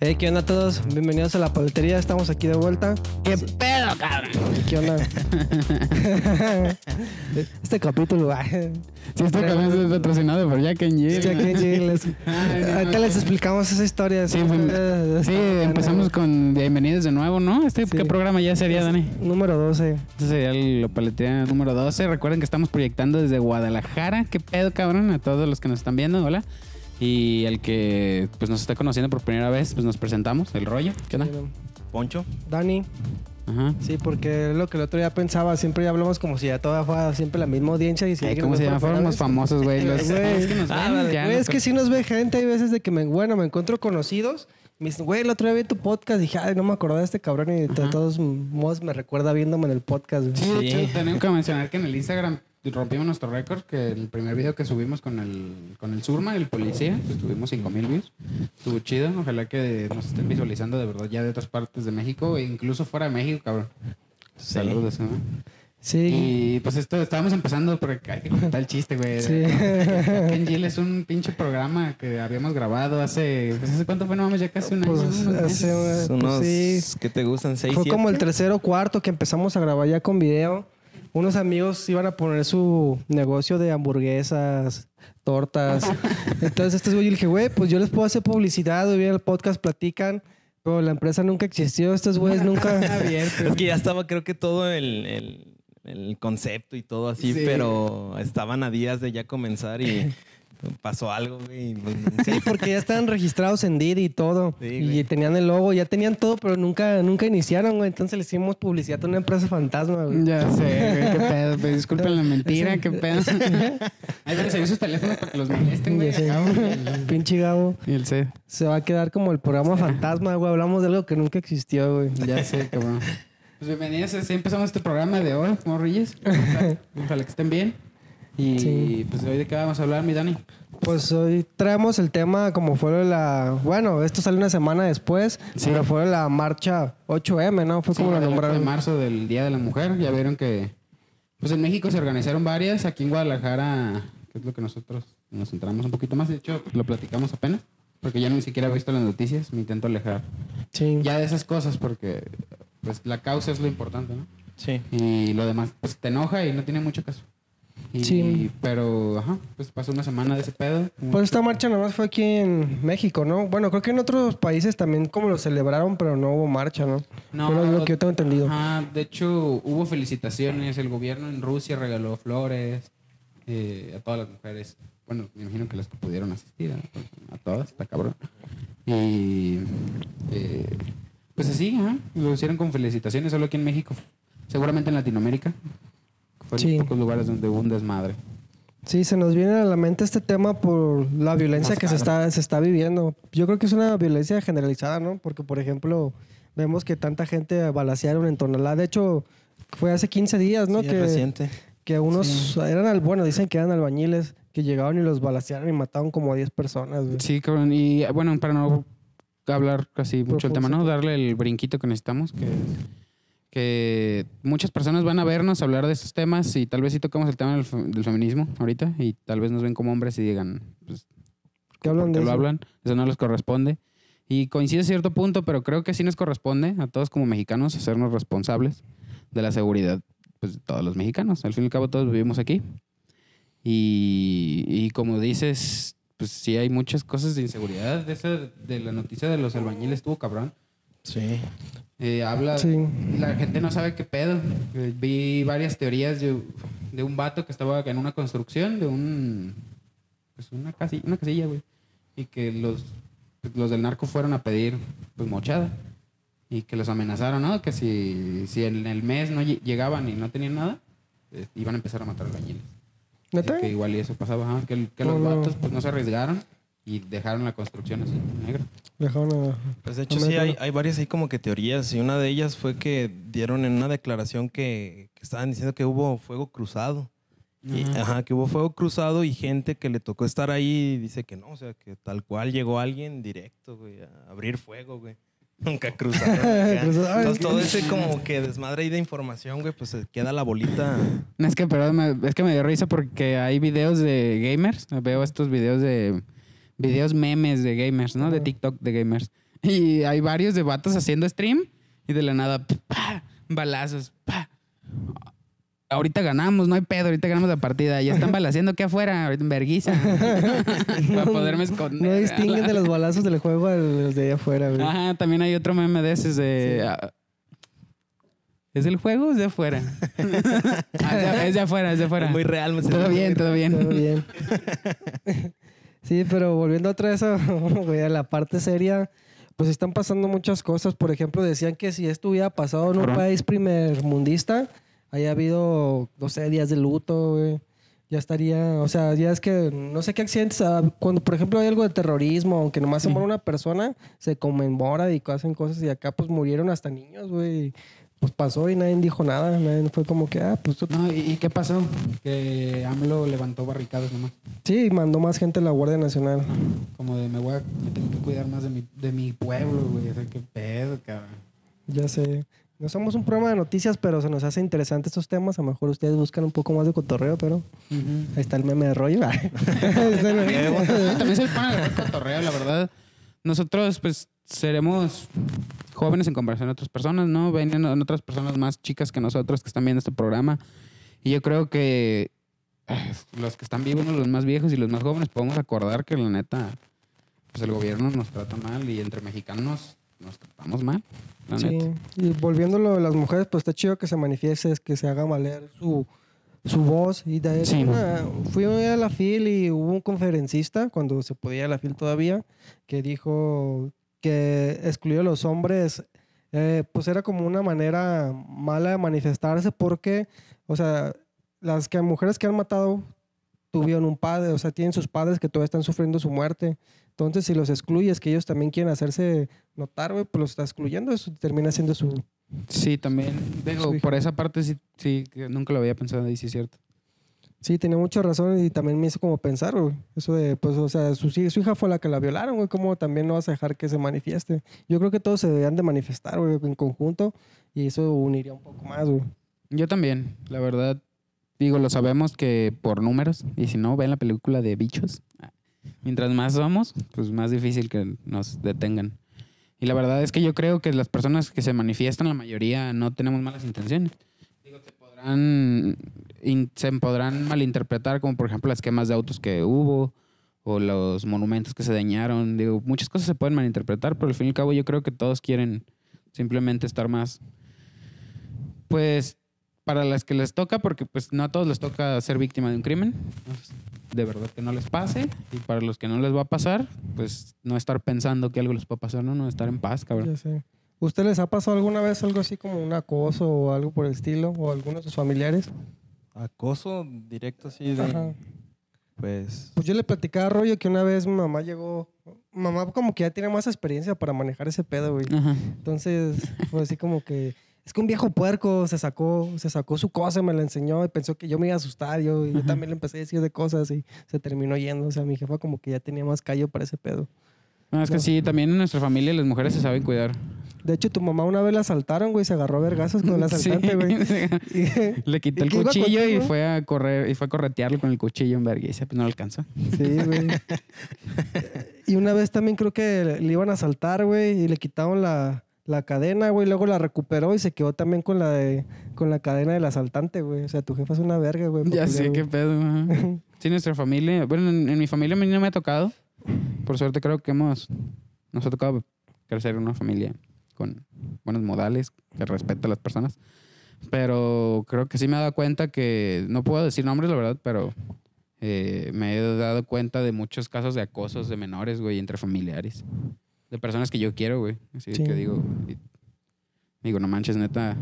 Hey, ¿qué onda a todos? Bienvenidos a la paletería, estamos aquí de vuelta. ¿Qué pedo, cabrón? ¿Qué onda? este capítulo, ah, Sí, este canal es patrocinado por Jack and Jill. Jack and Jill, les- ahorita les explicamos esa historia. Sí, pues, sí, empezamos con bienvenidos de nuevo, ¿no? ¿Este qué programa ya sería, Dani? Número 12. Este sería el paletería número 12. Recuerden que estamos proyectando desde Guadalajara. ¿Qué pedo, cabrón? A todos los que nos están viendo, hola. Y el que pues nos está conociendo por primera vez, pues nos presentamos, el rollo. ¿Qué onda? Poncho. Dani, Ajá. sí, porque es lo que el otro día pensaba, siempre ya hablamos como si ya toda fuera siempre la misma audiencia y si Ay, alguien ¿Cómo nos se ve llama? por primera Fuéramos vez- famosos, güey. Los- es que nos ven, Ah, ya, güey, no es que sí nos ve gente, hay veces de que me, bueno, me encuentro conocidos. Me dicen, güey, el otro día vi tu podcast. Dije, ay, no me acordaba de este cabrón. Y de todos modos me recuerda viéndome en el podcast. güey. Sí, Sí. que mencionar que en el Instagram rompimos nuestro récord, que el primer video que subimos con el, con el Surma, el policía, pues tuvimos 5000 views. Estuvo chido. Ojalá que nos estén visualizando de verdad ya de otras partes de México e incluso fuera de México, cabrón. Saludos, ¿no? Sí. Y pues esto estábamos empezando porque hay que contar el chiste, güey. Sí. Ken Jill es un pinche programa que habíamos grabado hace. Pues, ¿Hace cuánto fue? No mames, ya casi un año. Pues, ¿no? Unos hace-. Pues unos sí. que te gustan seis, Fue siete? como el tercero o cuarto que empezamos a grabar ya con video. Unos amigos iban a poner su negocio de hamburguesas, tortas. Entonces, este güey, yo le dije, güey, pues yo les puedo hacer publicidad, hoy viene el podcast, platican. Pero la empresa nunca existió, estos güeyes nunca... Abierto. Es que ya estaba, creo que todo el, el- el concepto y todo así, Sí. pero estaban a días de ya comenzar y pasó algo, güey. pues, Sí, porque ya estaban registrados en Didi y todo. Sí, y tenían el logo, ya tenían todo, pero nunca, nunca iniciaron, güey. Entonces le hicimos publicidad a una empresa fantasma, güey. Ya sé, güey, qué pedo. Pues, disculpen la mentira, qué pedo. Ahí van a seguir sus teléfonos para que los molesten, güey. Pinche Gabo. Y el C. Se va a quedar como el programa fantasma, güey. Hablamos de algo que nunca existió, güey. Ya sé, cabrón. Pues bienvenidos, así empezamos este programa de hoy, morrillos. Ojalá que estén bien. Y Sí. pues hoy de qué vamos a hablar, mi Dani. Pues hoy traemos el tema como fue la... Bueno, esto sale una semana después, Sí. pero fue la marcha 8M, ¿no? Fue como la el 8 de nombraron. marzo del Día de la Mujer. Ya vieron que pues en México se organizaron varias. Aquí en Guadalajara, que es lo que nosotros nos centramos un poquito más. De hecho, lo platicamos apenas. Porque ya ni siquiera he visto las noticias. Me intento alejar Sí. ya de esas cosas porque pues la causa es lo importante, ¿no? sí. Y lo demás, pues te enoja y no tiene mucho caso. Y, Sí. Pero, ajá, pues pasó una semana de ese pedo. Pues esta marcha nomás fue aquí en México, ¿no? Bueno, creo que en otros países también como lo celebraron, pero no hubo marcha, ¿no? No, Fue lo que yo tengo entendido. Ajá, de hecho, hubo felicitaciones. El gobierno en Rusia regaló flores eh, a todas las mujeres. Bueno, me imagino que las que pudieron asistir, a, a todas, está cabrón. Y eh, pues así, ajá, lo hicieron con felicitaciones, solo aquí en México. Seguramente en Latinoamérica. Fueron Sí. pocos lugares donde hubo un desmadre. Sí, se nos viene a la mente este tema por la violencia Más que se está, se está viviendo. Yo creo que es una violencia generalizada, ¿no? Porque, por ejemplo, vemos que tanta gente balacearon en Tonalá. De hecho, fue hace 15 días, ¿no? Sí, que, reciente. que unos eran, al, bueno, dicen que eran albañiles que llegaron y los balacearon y mataron como a 10 personas. güey. Sí, cabrón. Y bueno, para no hablar casi mucho el tema, ¿no? Darle el brinquito que necesitamos, que, que muchas personas van a vernos hablar de estos temas y tal vez sí tocamos el tema del, fe- del feminismo ahorita y tal vez nos ven como hombres y digan, pues, ¿Qué hablan ¿por de qué lo eso? hablan? Eso no les corresponde. Y coincide a cierto punto, pero creo que sí nos corresponde a todos como mexicanos hacernos responsables de la seguridad pues, de todos los mexicanos. Al fin y al cabo todos vivimos aquí. Y, y como dices, pues sí hay muchas cosas de inseguridad. De, esa, de la noticia de los albañiles estuvo cabrón. Sí. Eh, habla, Sí. la gente no sabe qué pedo. Eh, vi varias teorías de, de un vato que estaba en una construcción de un, pues una casilla, una casilla, güey. Y que los, los del narco fueron a pedir, pues, mochada. Y que los amenazaron, ¿no? Que si, si en el mes no lle- llegaban y no tenían nada, eh, iban a empezar a matar albañiles. ¿Neta? Que igual y eso pasaba, que, que No, los no. vatos pues no se arriesgaron y dejaron la construcción así, negro. Dejaron Pues de hecho sí, hay, hay varias ahí como que teorías y una de ellas fue que dieron en una declaración que, que estaban diciendo que hubo fuego cruzado. Y, Ajá. ajá, que hubo fuego cruzado y gente que le tocó estar ahí dice que no, o sea, que tal cual llegó alguien directo, güey, a abrir fuego, güey. Nunca cruzaron. Entonces todo ese como que desmadre ahí de información, güey, pues se queda la bolita. No, Es que, perdón, es que me dio risa porque hay videos de gamers. Veo estos videos de videos memes de gamers, ¿no? De. TikTok de gamers. Y hay varios de vatos haciendo stream y de la nada, ¡pa! balazos, ¡pa! Ahorita ganamos, no hay pedo, ahorita ganamos la partida. Ya están balaseando aquí afuera, ahorita en verguiza. Para poderme esconder. No distinguen de los balazos del juego a los de allá afuera, güey. Ajá, también hay otro meme de ese de... ah, ¿Es del juego o es de afuera? Ah, es, de, afuera, es de afuera. Muy real. me Todo bien, todo bien. Todo bien. Sí, pero volviendo otra vez a, a la parte seria, pues están pasando muchas cosas. Por ejemplo, decían que si esto hubiera pasado en un país primermundista, haya habido, no sé, días de luto, güey. Ya estaría, o sea, ya es que no sé qué accidentes, ah, cuando por ejemplo hay algo de terrorismo, aunque nomás se muere una persona, se conmemora y hacen cosas y acá pues murieron hasta niños, güey. Pues pasó y nadie dijo nada, nadie fue como que, ah, pues tú- No, ¿y, qué pasó? Que AMLO levantó barricadas nomás. sí, mandó más gente a la Guardia Nacional. Como de me voy a me tengo que cuidar más de mi, de mi pueblo, güey. O sea, qué pedo, cabrón. Ya sé. No somos un programa de noticias, pero se nos hace interesante estos temas. A lo mejor ustedes buscan un poco más de cotorreo, pero ahí está el meme de rollo. También se le pone el cotorreo, la verdad. Nosotros, pues, seremos jóvenes en comparación a otras personas, ¿no? Vienen otras personas más chicas que nosotros que están viendo este programa. Y yo creo que eh, los que están vivos, los más viejos y los más jóvenes, podemos acordar que la neta, pues el gobierno nos trata mal y entre mexicanos nos tratamos mal. La sí. neta. Y volviendo a las mujeres, pues está chido que se manifieste, que se haga valer su, su voz. Y de Sí. una- fui a la FIL y hubo un conferencista, cuando se podía a la FIL todavía, que dijo que excluyó a los hombres. eh, pues era como una manera mala de manifestarse porque, o sea, las que mujeres que han matado tuvieron un padre, o sea, tienen sus padres que todavía están sufriendo su muerte. Entonces, si los excluyes, que ellos también quieren hacerse notar, güey, pues los está excluyendo, eso termina siendo su... Sí, también. Digo, por esa parte sí, sí, que nunca lo había pensado y sí es cierto. Sí, tenía mucha razón y también me hizo como pensar, güey. Eso de, pues, o sea, su, su hija fue la que la violaron, güey, ¿cómo también no vas a dejar que se manifieste? Yo creo que todos se deberían de manifestar, güey, en conjunto y eso uniría un poco más, güey. Yo también, la verdad. Digo, lo sabemos que por números, y si no, ven la película de bichos. Mientras más somos, pues más difícil que nos detengan. Y la verdad es que yo creo que las personas que se manifiestan, la mayoría, no tenemos malas intenciones. Podrán, in- se podrán malinterpretar, como por ejemplo las quemas de autos que hubo, o los monumentos que se dañaron. Digo, muchas cosas se pueden malinterpretar, pero al fin y al cabo yo creo que todos quieren simplemente estar más, pues, para las que les toca, porque pues no a todos les toca ser víctima de un crimen. De verdad que no les pase. Y para los que no les va a pasar, pues no estar pensando que algo les puede pasar, no, no estar en paz, cabrón. Ya sé. ¿Usted les ha pasado alguna vez algo así como un acoso o algo por el estilo? ¿O algunos de sus familiares? Acoso directo así de... Ajá. Pues... Pues yo le platicaba a Rollo que una vez mi mamá llegó... Mamá como que ya tiene más experiencia para manejar ese pedo, güey. Ajá. Entonces fue así como que... Es que un viejo puerco se sacó, se sacó su cosa, me la enseñó y pensó que yo me iba a asustar. Yo, y yo también le empecé a decir de cosas y se terminó yendo. O sea, mi jefa como que ya tenía más callo para ese pedo. No, es que sí, también en nuestra familia las mujeres se saben cuidar. De hecho, tu mamá una vez la asaltaron, güey, se agarró a vergazos con el asaltante, Sí. güey. Y- Le quitó ¿Y el cuchillo y fue a correr y fue a corretearlo con el cuchillo en verga y pues no lo alcanzó. Sí, güey. y una vez también creo que le iban a asaltar, güey, y le quitaron la, la cadena, güey, luego la recuperó y se quedó también con la de, con la cadena del asaltante, güey. O sea, tu jefa es una verga, güey. Ya sé qué pedo. ajá. Sí, nuestra familia, bueno, en, en mi familia a mí no me ha tocado. Por suerte creo que hemos, nos ha tocado crecer en una familia con buenos modales, que respeta a las personas. Pero creo que sí me he dado cuenta que, no puedo decir nombres, la verdad, pero eh, me he dado cuenta de muchos casos de acosos de menores, güey, entre familiares. De personas que yo quiero, güey. Así Sí. que digo, y- digo, no manches, neta.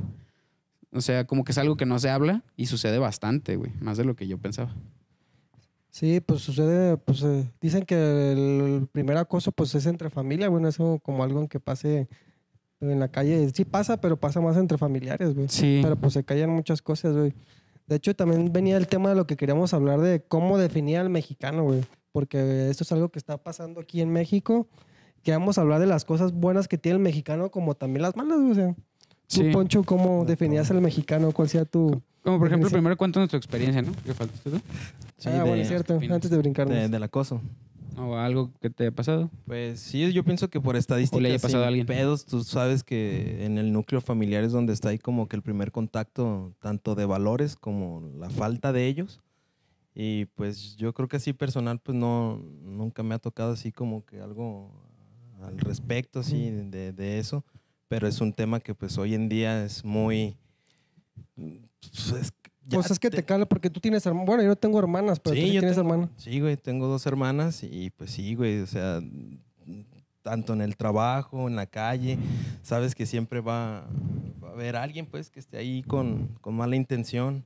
O sea, como que es algo que no se habla y sucede bastante, güey. Más de lo que yo pensaba. Sí, pues sucede, pues eh, dicen que el primer acoso pues es entre familia, güey, no es como algo que pase en la calle. Sí pasa, pero pasa más entre familiares, güey. Sí. Pero pues se callan muchas cosas, güey. De hecho, también venía el tema de lo que queríamos hablar de cómo definir al mexicano, güey. Porque esto es algo que está pasando aquí en México. Queremos hablar de las cosas buenas que tiene el mexicano como también las malas, güey. O sea, tú, Sí. Poncho, ¿cómo definías al mexicano? ¿Cuál sea tu...? Como por ejemplo, primero cuéntanos tu experiencia, ¿no? ¿Qué faltaste tú? Sí, ah, bueno, es cierto. Antes de brincarnos. de- del acoso. ¿O algo que te haya pasado? Pues sí, yo pienso que por estadísticas le haya pasado sin a alguien. pedos, tú sabes que en el núcleo familiar es donde está ahí como que el primer contacto tanto de valores como la falta de ellos. Y pues yo creo que así personal pues no nunca me ha tocado así como que algo al respecto así de, de eso, pero es un tema que pues hoy en día es muy pues, que ya Pues es que te cala porque tú tienes hermanas. Bueno, yo no tengo hermanas, pero tú sí yo tienes hermanas. Sí, güey, tengo dos hermanas y pues sí, güey, o sea, tanto en el trabajo, en la calle, sabes que siempre va, va a haber alguien pues que esté ahí con, con mala intención,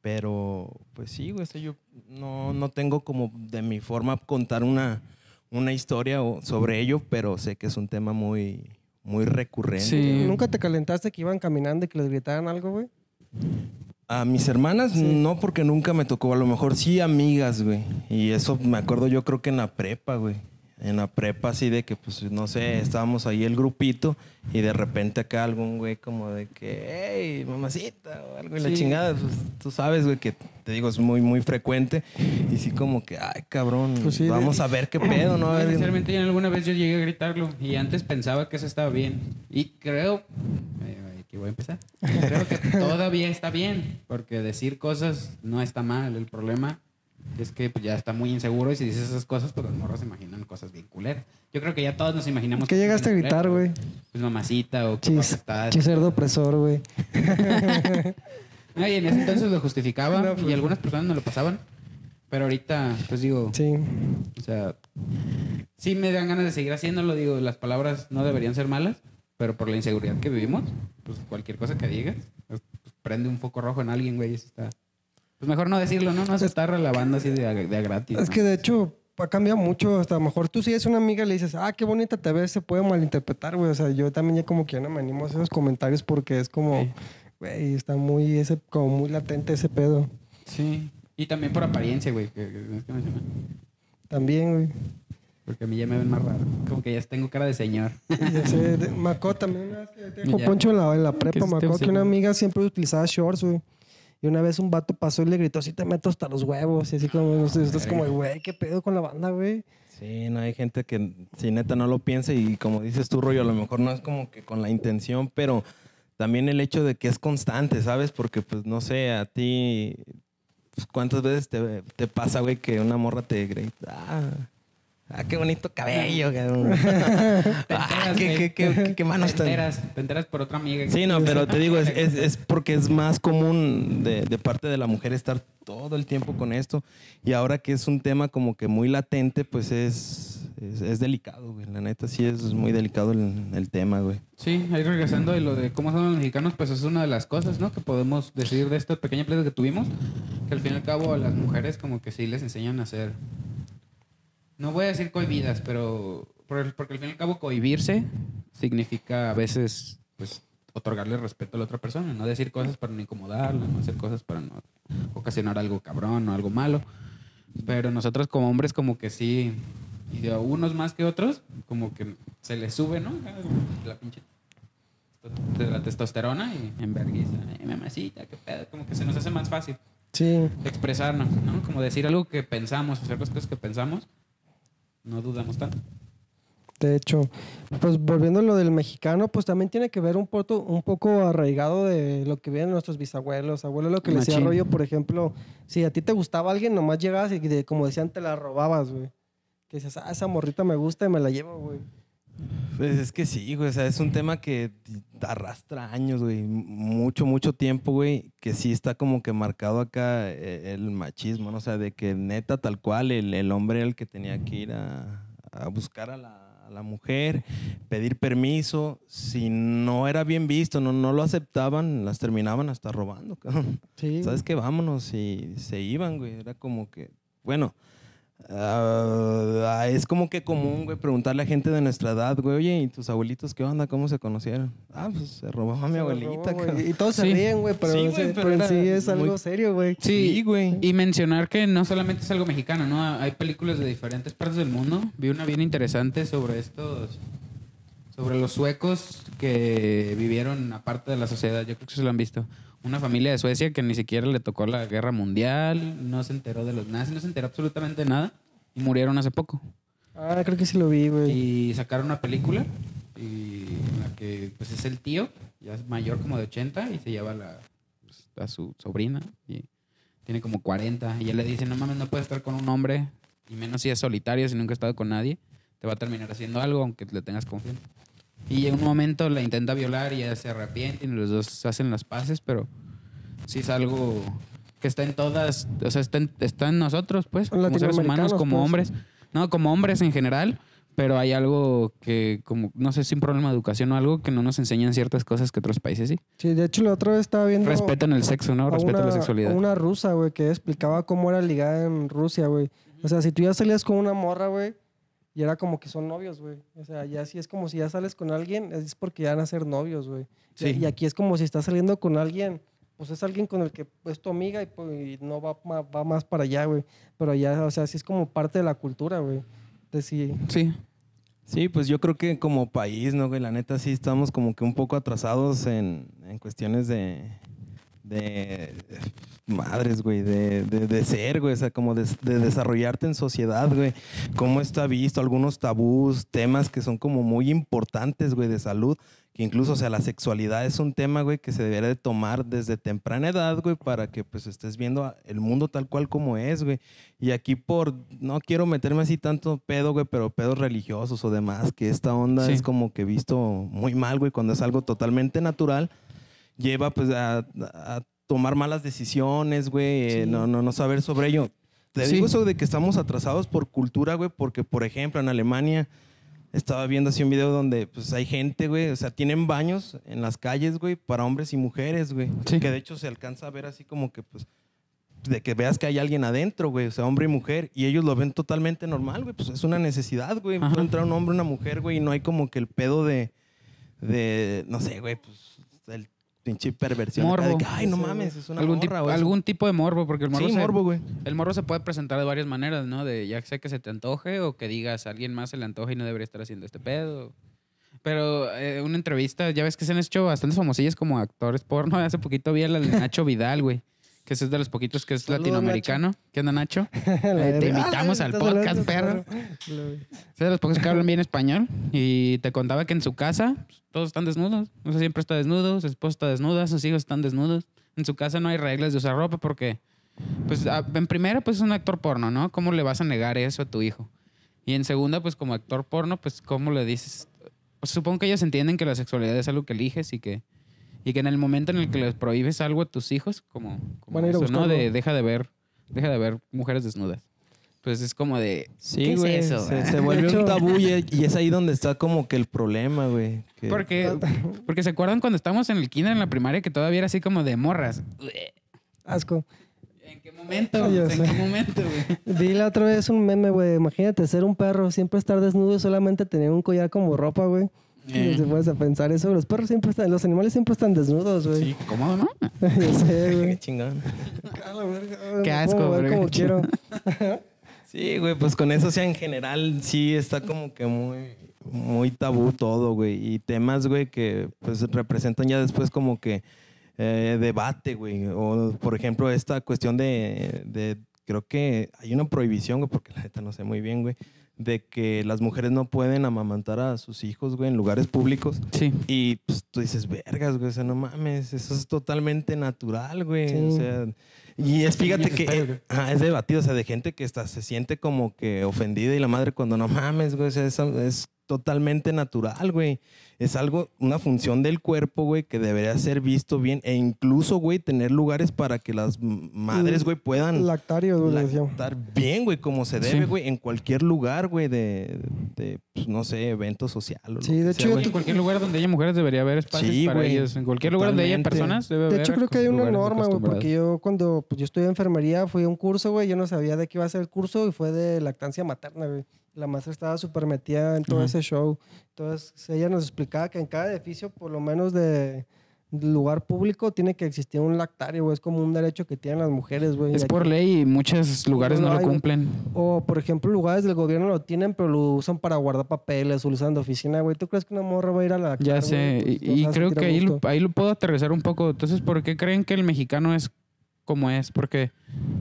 pero pues sí, güey, o sea, yo no, no tengo como de mi forma contar una, una historia o- sobre ello, pero sé que es un tema muy, muy recurrente. Sí. ¿Nunca te calentaste que iban caminando y que les gritaran algo, güey? A mis hermanas Sí. no, porque nunca me tocó. A lo mejor sí amigas, güey. Y eso me acuerdo yo creo que en la prepa, güey. En la prepa así de que, pues, no sé, estábamos ahí el grupito y de repente acá algún güey como de que, hey, mamacita o algo y la chingada. Pues tú sabes, güey, que te digo, es muy, muy frecuente. Y sí como que, ay, cabrón, Pues sí, de- vamos a ver qué pedo, ¿no? Sinceramente, alguna vez yo llegué a gritarlo y antes pensaba que eso estaba bien. Y creo. eh, Aquí voy a empezar. Creo que todavía está bien, porque decir cosas no está mal. El problema es que pues, ya está muy inseguro y si dices esas cosas, pues los morros se imaginan cosas bien culeras. Yo creo que ya todos nos imaginamos. ¿Qué llegaste a gritar, güey? Pues mamacita o qué estás. cerdo opresor, güey. No, y en ese entonces lo justificaba No, pues- y algunas personas no lo pasaban. Pero ahorita, pues digo, Sí. o sea, sí me dan ganas de seguir haciéndolo. Digo, las palabras no deberían ser malas, pero por la inseguridad que vivimos, pues cualquier cosa que digas, pues, prende un foco rojo en alguien, güey. eso está... Pues mejor no decirlo, ¿no? No a la banda así de, a- de a gratis. Es ¿no? que de hecho ha cambiado mucho. Hasta a lo mejor tú si es una amiga le dices, ah, qué bonita te ves, se puede malinterpretar, güey. O sea, yo también ya como que ya no me animo a esos comentarios porque es como, Sí. güey, está muy, ese, como muy latente ese pedo. Sí. Y también por apariencia, güey. que- que- que se También, güey. Porque a mí ya me ven más raro. Como que ya tengo cara de señor. Ya sé, de- Macó también una vez que te dijo Ya. Poncho en la, en la Que prepa, Macó que una amiga siempre utilizaba shorts, güey. Y una vez un vato pasó y le gritó, sí te meto hasta los huevos. Y así como, no sé, estás como, güey, qué pedo con la banda, güey. Sí, no hay gente que si neta no lo piensa y como dices tú, rollo, a lo mejor no es como que con la intención, pero también el hecho de que es constante, ¿sabes? Porque pues no sé, a ti, pues, ¿cuántas veces te, te pasa, güey, que una morra te grita, ah, ah, qué bonito cabello, cabrón. Ah, qué, qué, qué, qué, manos te tan... enteras, te enteras por otra amiga. Sí, no, pero te digo, es, es- es porque es más común de, de parte de la mujer estar todo el tiempo con esto. Y ahora que es un tema como que muy latente, pues es, es, es delicado, güey. La neta sí es muy delicado el, el tema, güey. Sí, ahí regresando a lo de cómo son los mexicanos, pues es una de las cosas, ¿no? Que podemos decir de esta pequeña plática que tuvimos, que al fin y al cabo a las mujeres como que sí les enseñan a ser, no voy a decir cohibidas, pero por- porque al fin y al cabo cohibirse significa a veces, pues, otorgarle respeto a la otra persona, no decir cosas para no incomodarla, no hacer cosas para no ocasionar algo cabrón o algo malo. Pero nosotros como hombres como que sí, y de unos más que otros, como que se les sube, ¿no? La pinche la testosterona y en vergüenza, "Ay, mamacita, qué pedo, como que se nos hace más fácil Sí. expresarnos, ¿no? Como decir algo que pensamos, hacer las cosas que pensamos, no dudamos tanto. De hecho, pues volviendo a lo del mexicano, pues también tiene que ver un poco, un poco arraigado de lo que vienen nuestros bisabuelos, abuelos, lo que le decía rollo, por ejemplo, si a ti te gustaba alguien, nomás llegabas y de- como decían, te la robabas, güey. Que dices, ah, esa morrita me gusta y me la llevo, güey. Pues es que sí, güey. O sea, es un tema que arrastra años, güey. Mucho, mucho tiempo, güey. Que sí está como que marcado acá eh, el machismo, ¿no? O sea, de que neta, tal cual, el, el hombre era el que tenía que ir a, a buscar a la, a la mujer, pedir permiso. Si no era bien visto, no, no lo aceptaban, las terminaban hasta robando, cabrón. Sí. ¿Sabes qué? Vámonos. Y se iban, güey. Era como que, bueno, ah, es como que común, güey, preguntarle a gente de nuestra edad, güey, oye, ¿y tus abuelitos qué onda? ¿Cómo se conocieron? Ah, pues se robó a mi abuelita, robó, güey. Y todos se Sí. ríen, güey, pero, Sí, güey, sí- pero pero en era sí es algo muy- serio, güey. Sí, güey. Y mencionar que no solamente es algo mexicano, ¿no? Hay películas de diferentes partes del mundo. Vi una bien interesante sobre estos, sobre los suecos que vivieron aparte de la sociedad. Yo creo que se lo han visto. Una familia de Suecia que ni siquiera le tocó la guerra mundial, no se enteró de los nazis, no se enteró absolutamente nada. y murieron hace poco. Ah, creo que sí lo vi, güey. Y sacaron una película y en la que pues es el tío, ya es mayor como de 80 y se lleva a, la, pues, a su sobrina y tiene como 40 y él le dice, no mames, no puedes estar con un hombre y menos si es solitario, si nunca ha estado con nadie, te va a terminar haciendo algo aunque le tengas confianza. Y en un momento la intenta violar y ella se arrepiente y los dos hacen las paces, pero sí es algo que está en todas, o sea, está en, está en nosotros, pues, como seres humanos, como pues. hombres. No, como hombres en general, pero hay algo que, como, no sé si un problema de educación o algo que no nos enseñan ciertas cosas que otros países sí. Sí, de hecho la otra vez estaba viendo... Respetan el sexo, ¿no? a Respetan la sexualidad. a una rusa, güey, que explicaba cómo era ligada en Rusia, güey. O sea, si tú ya salías con una morra, güey, y era como que son novios, güey. O sea, ya sí es como si ya sales con alguien, es porque ya van a ser novios, güey. Y- Sí. Y aquí es como si estás saliendo con alguien, pues es alguien con el que es tu amiga y, pues, no va, va más para allá, güey. Pero ya, o sea, sí es como parte de la cultura, güey. De sí. Sí. Sí, pues yo creo que como país, ¿no, güey? La neta sí estamos como que un poco atrasados en, en cuestiones de, de madres, güey, de, de, de ser, güey, o sea, como de, de desarrollarte en sociedad, güey. Cómo está visto, algunos tabús, temas que son como muy importantes, güey, de salud, que incluso, o sea, la sexualidad es un tema, güey, que se debería de tomar desde temprana edad, güey, para que pues estés viendo el mundo tal cual como es, güey. Y aquí por, no quiero meterme así tanto pedo, güey, pero pedos religiosos o demás, que esta onda Sí. es como que visto muy mal, güey, cuando es algo totalmente natural, lleva pues a, a tomar malas decisiones, güey, eh, no, no, no saber sobre ello. Te Sí. digo eso de que estamos atrasados por cultura, güey, porque por ejemplo en Alemania estaba viendo así un video donde pues hay gente, güey, o sea, tienen baños en las calles, güey, para hombres y mujeres, güey. Sí. Que de hecho se alcanza a ver así como que pues de que veas que hay alguien adentro, güey, o sea, hombre y mujer, y ellos lo ven totalmente normal, güey, pues es una necesidad, güey. Entrar un hombre, una mujer, güey, y no hay como que el pedo de, de no sé, güey, pues pinche perversión. acá de Morbo. que, Ay, no mames, es una algún, morra, tipo, o eso". algún tipo de morbo, porque el morbo, Sí, se, morbo, güey. el morbo se puede presentar de varias maneras, ¿no? De ya sea que se te antoje o que digas a alguien más se le antoja y no debería estar haciendo este pedo. Pero eh, una entrevista, ya ves que se han hecho bastantes famosillas como actores porno. Hace poquito vi a la de Nacho Vidal, güey. Que es de los poquitos que es Saludos, latinoamericano. ¿Qué onda, Nacho? Eh, te invitamos Ah, al podcast, perro. Es de los pocos que hablan bien español. Y te contaba que en su casa pues, todos están desnudos. O sea, siempre está desnudo, su esposa está desnuda, sus hijos están desnudos. En su casa no hay reglas de usar ropa porque, pues, en primera, pues es un actor porno, ¿no? ¿Cómo le vas a negar eso a tu hijo? Y en segunda, pues como actor porno, pues, ¿cómo le dices? Pues supongo que ellos entienden que la sexualidad es algo que eliges y que, y que en el momento en el que les prohíbes algo a tus hijos, como, como Van a ir a eso, ¿no? De deja de ver, deja de ver mujeres desnudas. Pues es como de, Sí, ¿Qué es güey. eso, se, se vuelve un tabú y, y es ahí donde está como que el problema, güey. que- Porque, porque se acuerdan cuando estábamos en el kinder, en la primaria, que todavía era así como de morras. Asco. ¿En qué momento? Ya ¿En sé. qué momento, güey? Vi la otra vez un meme, güey. Imagínate ser un perro, siempre estar desnudo y solamente tener un collar como ropa, güey. Eh. Y te puedes a pensar eso. Los perros siempre están, los animales siempre están desnudos, güey. Sí, cómodo, ¿no? Ya sé, Qué güey. chingón. La verga, Qué asco, verga. como quiero. Sí, güey, pues con eso, o sea, en general sí está como que muy, muy tabú todo, güey. Y temas, güey, que pues representan ya después como que eh, debate, güey. O, por ejemplo, esta cuestión de, de- creo que hay una prohibición, güey, porque la neta no sé muy bien, güey, de que las mujeres no pueden amamantar a sus hijos, güey, en lugares públicos. Sí. Y pues tú dices, vergas, güey, o sea, no mames, eso es totalmente natural, güey. Sí. O sea, y es, fíjate que eh, ajá, es debatido, o sea, de gente que está, se siente como que ofendida y la madre cuando no mames, güey, o sea, eso es totalmente natural, güey. Es algo, una función del cuerpo, güey, que debería ser visto bien e incluso, güey, tener lugares para que las madres, güey, puedan Lactario, güey. estar bien, güey, como se debe, Sí. güey, en cualquier lugar, güey, de, de, pues, no sé, evento social. o Sí, de hecho. En cualquier lugar donde haya mujeres debería haber espacios Sí, para güey. ellos. En cualquier lugar donde haya personas debe De haber hecho, creo que hay una norma, güey, porque yo cuando pues, yo estudié enfermería fui a un curso, güey, yo no sabía de qué iba a ser el curso y fue de lactancia materna, güey. La maestra estaba súper metida en todo ese show. Entonces, ella nos explicaba que en cada edificio, por lo menos de lugar público, tiene que existir un lactario, güey. Es como un derecho que tienen las mujeres, güey. Es por aquí- ley y muchos lugares no no, lo cumplen. O, por ejemplo, lugares del gobierno lo tienen, pero lo usan para guardar papeles o lo usan de oficina, güey. ¿Tú crees que una morra va a ir a la Ya sé. Y, y creo que ahí, lo- ahí lo puedo aterrizar un poco. Entonces, ¿por qué creen que el mexicano es como es? Porque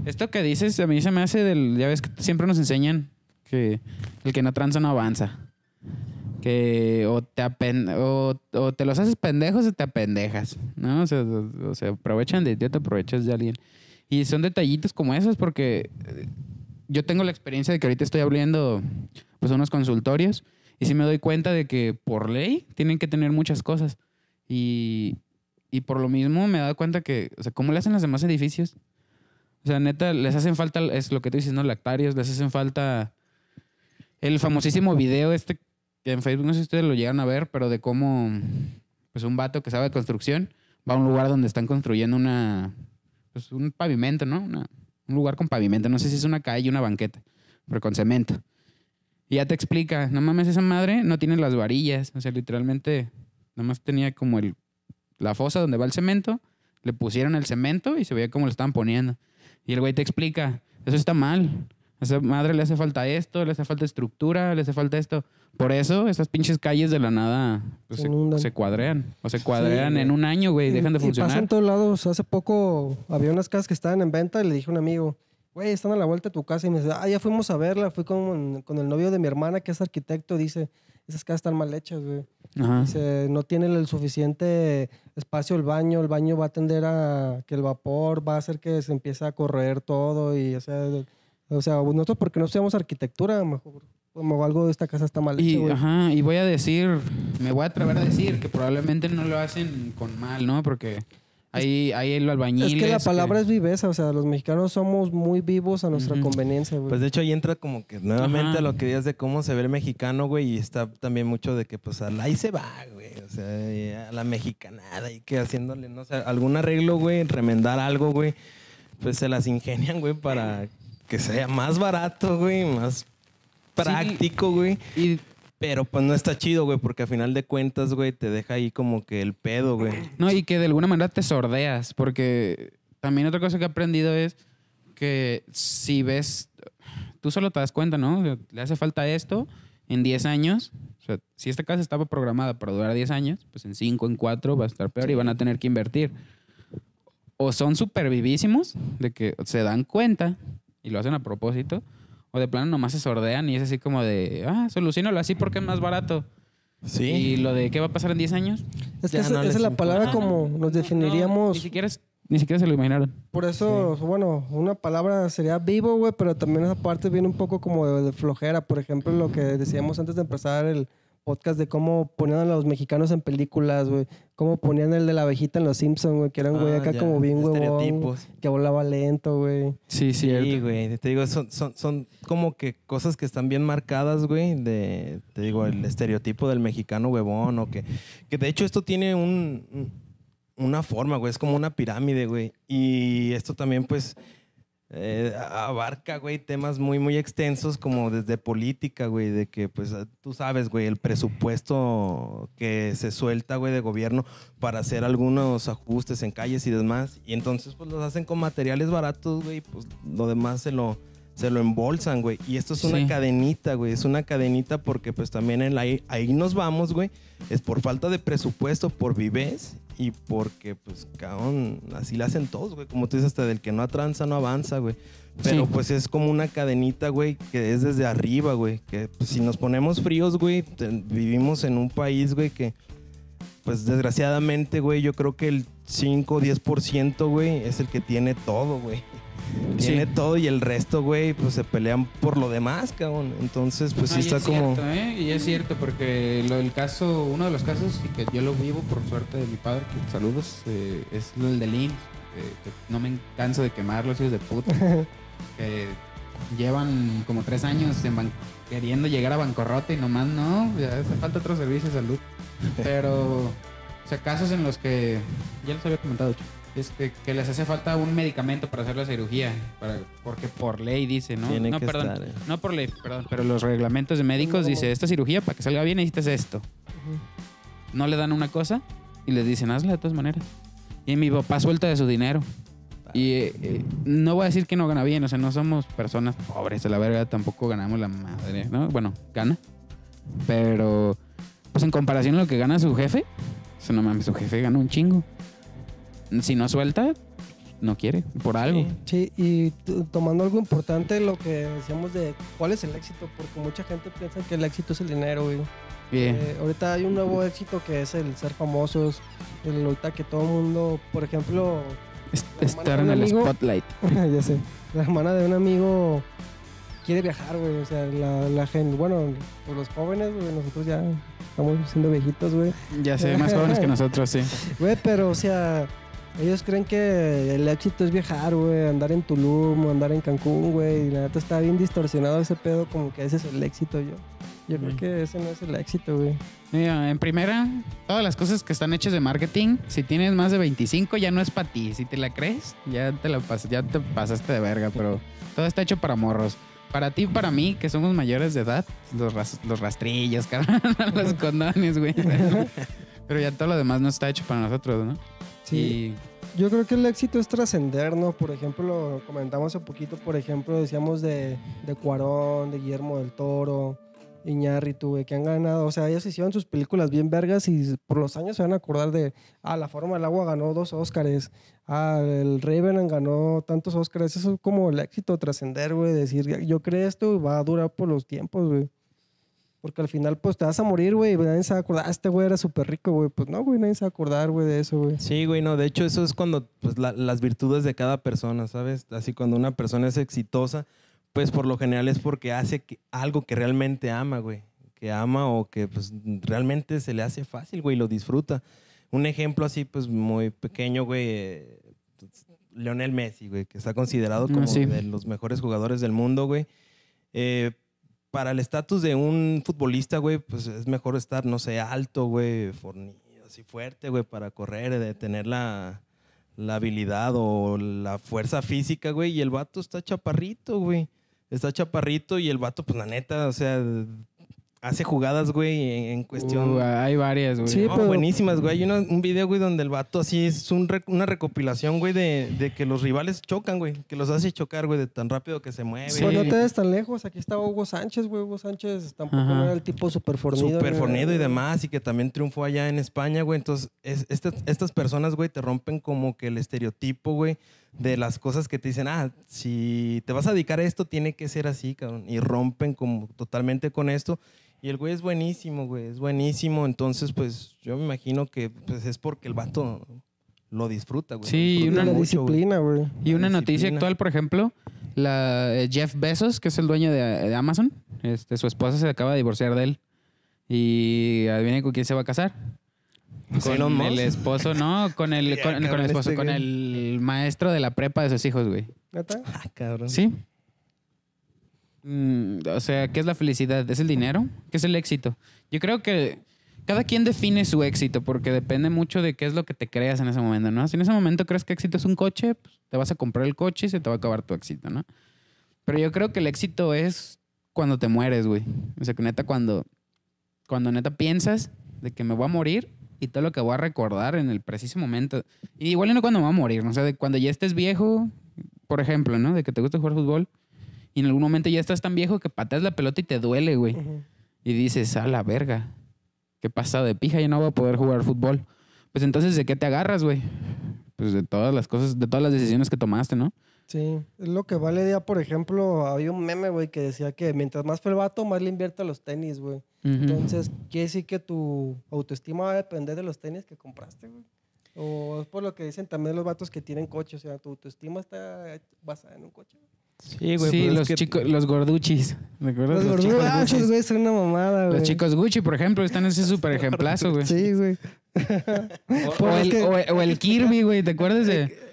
esto que dices a mí se me hace del... Ya ves que siempre nos enseñan que el que no tranza no avanza. Que o te, apen- o, o te los haces pendejos o te apendejas, ¿no? O sea, o, o se aprovechan de ti o te aprovechas de alguien. Y son detallitos como esos porque eh, yo tengo la experiencia de que ahorita estoy abriendo pues unos consultorios y sí me doy cuenta de que por ley tienen que tener muchas cosas. Y, y por lo mismo me he dado cuenta que, o sea, ¿cómo le hacen los demás edificios? O sea, neta, les hacen falta, es lo que tú dices, ¿no? Lactarios, les hacen falta el famosísimo video este que en Facebook, no sé si ustedes lo llegan a ver, pero de cómo, pues un vato que sabe de construcción va a un lugar donde están construyendo una, pues un pavimento, ¿no? Un lugar con pavimento, no sé si es una calle, una banqueta, pero con cemento. Y ya te explica, no mames, esa madre no tiene las varillas, o sea, literalmente, nada más tenía como el, la fosa donde va el cemento, le pusieron el cemento y se veía cómo lo estaban poniendo. Y el güey te explica, eso está mal. A esa madre le hace falta esto, le hace falta estructura, le hace falta esto. Por eso esas pinches calles de la nada pues, Se se, cuadrean. O se cuadrean güey. en un año, güey, dejan de Y pasa funcionar. en todos lados. Hace poco había unas casas que estaban en venta y le dije a un amigo, güey, están a la vuelta de tu casa. Y me dice, ah, ya fuimos a verla. Fui con, con el novio de mi hermana, que es arquitecto. Dice, esas casas están mal hechas, güey. Dice, no tiene el suficiente espacio el baño. El baño va a tender a que el vapor va a hacer que se empiece a correr todo. Y, o sea, o sea nosotros porque no estudiamos arquitectura, mejor, como algo de esta casa está mal hecho, Y, güey. ajá, y voy a decir, me voy a atrever a decir que probablemente no lo hacen con mal, ¿no? Porque hay, hay el albañil. Es que la palabra es viveza, o sea, los mexicanos somos muy vivos a nuestra conveniencia, güey. Pues de hecho ahí entra como que nuevamente Ajá. a lo que digas de cómo se ve el mexicano, güey, y está también mucho de que pues al ahí se va, güey, o sea, a la mexicanada y que haciéndole, no sé, algún arreglo, güey, remendar algo, güey, pues se las ingenian, güey, para que sea más barato, güey, más práctico, güey. Y Pero pues no está chido, güey, porque a final de cuentas, güey, te deja ahí como que el pedo, güey. No, y que de alguna manera te sordeas, porque también otra cosa que he aprendido es que si ves, tú solo te das cuenta, ¿no? Le hace falta esto en 10 años. O sea, si esta casa estaba programada para durar 10 años, pues en 5, en 4 va a estar peor y van a tener que invertir. O son super vivísimos de que se dan cuenta y lo hacen a propósito, o de plano nomás se sordean y es así como de, ah, solucionalo así porque es más barato. Sí. Y lo de qué va a pasar en 10 años, es que esa, no esa es la palabra como nos No, definiríamos. ni, siquiera, es- ni siquiera se lo imaginaron. Por eso, bueno, una palabra sería vivo, güey, pero también esa parte viene un poco como de, de flojera. Por ejemplo, lo que decíamos antes de empezar el podcast de cómo ponían a los mexicanos en películas, güey. Cómo ponían el de la abejita en Los Simpsons, güey, que era un güey Ah, acá ya, como bien huevón, estereotipos. que volaba lento, güey. Sí, Sí, güey. Te digo, son, son, son como que cosas que están bien marcadas, güey. De, te digo, el estereotipo del mexicano huevón o que... Que de hecho esto tiene un- una forma, güey. Es como una pirámide, güey. Y esto también, pues, eh, abarca, güey, temas muy, muy extensos como desde política, güey. De que, pues, tú sabes, güey, el presupuesto que se suelta, güey, de gobierno para hacer algunos ajustes en calles y demás. Y entonces, pues, los hacen con materiales baratos, güey. Pues, lo demás se lo, se lo embolsan, güey. Y esto es una Sí. cadenita, güey. Es una cadenita porque, pues, también en la, ahí, nos vamos, güey. Es por falta de presupuesto, por vivez y porque, pues, cabrón, así le hacen todos, güey. Como tú dices, hasta del que no atranza no avanza, güey. Pero Sí. pues es como una cadenita, güey, que es desde arriba, güey. Que pues, si nos ponemos fríos, güey, vivimos en un país, güey, que pues desgraciadamente, güey, yo creo que el 5 o 10%, güey, es el que tiene todo, güey. Sí. Tiene todo y el resto, güey, pues se pelean por lo demás, cabrón. Entonces, pues No, sí está es como... Cierto, ¿eh? Y es cierto, porque lo, el caso, uno de los casos, y que yo lo vivo por suerte de mi padre, que saludos, eh, es el del IMSS, eh, que no me canso de quemar los hijos de puta, que llevan como tres años en ban- queriendo llegar a bancarrota y nomás no, ya hace falta otro servicio de salud. Pero, o sea, casos en los que, ya les había comentado, Chu, este, que les hace falta un medicamento para hacer la cirugía, para, porque por ley dice, ¿no? Tiene no, que perdón, estar, eh. no por ley, perdón, pero los reglamentos de médicos No. dice, esta cirugía para que salga bien necesitas esto. No le dan una cosa y les dicen, hazla de todas maneras. Y mi papá suelta de su dinero. Y eh, eh, no voy a decir que no gana bien, o sea, no somos personas pobres, a la verga tampoco ganamos la madre, ¿no? Bueno, gana. Pero, pues en comparación a lo que gana su jefe, o sea, no mames, su jefe gana un chingo. Si no suelta, no quiere, por algo. Sí, y tomando algo importante, lo que decíamos de cuál es el éxito, porque mucha gente piensa que el éxito es el dinero, güey. Bien. Eh, ahorita hay un nuevo éxito que es el ser famosos, el ahorita que todo el mundo, por ejemplo, Est- estar en el amigo. spotlight. ya sé, la hermana de un amigo quiere viajar, güey, o sea, la, la gente, bueno, pues los jóvenes, güey, nosotros ya estamos siendo viejitos, güey. Ya sé, más jóvenes que nosotros, sí. Güey, pero, o sea, ellos creen que el éxito es viajar, güey, andar en Tulum, andar en Cancún, güey. Y la neta está bien distorsionado ese pedo, como que ese es el éxito, yo. Yo creo Mm. que ese no es el éxito, güey. Mira, en primera, todas las cosas que están hechas de marketing, si tienes más de 25 ya no es para ti. Si te la crees, ya te la pas- ya te pasaste de verga, pero todo está hecho para morros. Para ti, para mí, que somos mayores de edad, los, ras- los rastrillos, carnal, los condones, güey. Pero ya todo lo demás no está hecho para nosotros, ¿no? Sí. Yo creo que el éxito es trascender, ¿no? Por ejemplo, lo comentamos hace poquito, por ejemplo, decíamos de, de Cuarón, de Guillermo del Toro, Iñárritu, que han ganado. O sea, ellos hicieron sus películas bien vergas y por los años se van a acordar de, ah, La Forma del Agua ganó dos Óscares, ah, el Raven ganó tantos Óscares. Eso es como el éxito, trascender, güey, decir, yo creo esto va a durar por los tiempos, güey. Porque al final, pues, te vas a morir, güey, y nadie se va a acordar, "Ah, este güey era súper rico, güey. Pues no, güey, nadie se va a acordar, güey, de eso, güey. Sí, güey, no, de hecho eso es cuando pues, la- las virtudes de cada persona, ¿sabes? Así cuando una persona es exitosa, pues por lo general es porque hace que- algo que realmente ama, güey. Que ama o que pues realmente se le hace fácil, güey, y lo disfruta. Un ejemplo así, pues muy pequeño, güey, eh, Lionel Messi, güey, que está considerado Ah, como sí. de los mejores jugadores del mundo, güey. Eh, para el estatus de un futbolista, güey, pues es mejor estar, no sé, alto, güey, fornido, así fuerte, güey, para correr, de tener la, la habilidad o la fuerza física, güey. Y el vato está chaparrito, güey. Está chaparrito y el vato, pues la neta, o sea, hace jugadas, güey, en, cuestión... Uh, hay varias, güey. Sí, No, pero- buenísimas, güey. Hay una- un video, güey, donde el vato así es un re- una recopilación, güey, de, de que los rivales chocan, güey. Que los hace chocar, güey, de tan rápido que se mueve. Sí. Pues no te des tan lejos. Aquí estaba Hugo Sánchez, güey. Hugo Sánchez tampoco Ajá. no era el tipo súper fornido. Súper güey. fornido y demás, y que también triunfó allá en España, güey. Entonces, es- estas- estas personas, güey, te rompen como que el estereotipo, güey, de las cosas que te dicen, ah, si te vas a dedicar a esto, tiene que ser así, cabrón. Y rompen como totalmente con esto. Y el güey es buenísimo, güey, es buenísimo. Entonces, pues, yo me imagino que pues, es porque el vato lo disfruta, güey. Sí, Y disfruta mucho, güey. disciplina, güey. Y una noticia actual, por ejemplo, la eh, Jeff Bezos, que es el dueño de, de Amazon, este, su esposa se acaba de divorciar de él. Y adivinen con quién se va a casar. Con Elon Musk? el esposo, no, con el, con, el esposo, este con el maestro de la prepa de sus hijos, güey. ¿Neta? Ah, cabrón. Sí. Mm, o sea, ¿qué es la felicidad? ¿Es el dinero? ¿Qué es el éxito? Yo creo que cada quien define su éxito porque depende mucho de qué es lo que te creas en ese momento, ¿no? Si en ese momento crees que éxito es un coche, pues, te vas a comprar el coche y se te va a acabar tu éxito, ¿no? Pero yo creo que el éxito es cuando te mueres, güey. O sea, que neta cuando, cuando neta piensas de que me voy a morir y todo lo que voy a recordar en el preciso momento. Y igual no cuando me voy a morir, ¿no? O sea, de cuando ya estés viejo, por ejemplo, ¿no? De que te gusta jugar fútbol y en algún momento ya estás tan viejo que pateas la pelota y te duele, güey. Y dices, a la verga, ¿qué pasa de pija? Ya no voy a poder jugar fútbol. Pues entonces, ¿de qué te agarras, güey? Pues de todas las cosas, de todas las decisiones que tomaste, ¿no? Sí, es lo que vale día, por ejemplo, había un meme, güey, que decía que mientras más fue el vato, más le invierte a los tenis, güey. Entonces, quiere decir que tu autoestima va a depender de los tenis que compraste, güey. O es por lo que dicen también los vatos que tienen coche, o sea, tu autoestima está basada en un coche. güey. Sí, güey. sí, pues es los que- chicos, los gorduchis. ¿Recuerdas? Los Los, Gucci. esos güeyes son una mamada, güey. Los chicos Gucci, por ejemplo, están en ese súper ejemplazo, güey. Sí, güey. O, el, que- o- o el Kirby, güey. ¿Te acuerdas de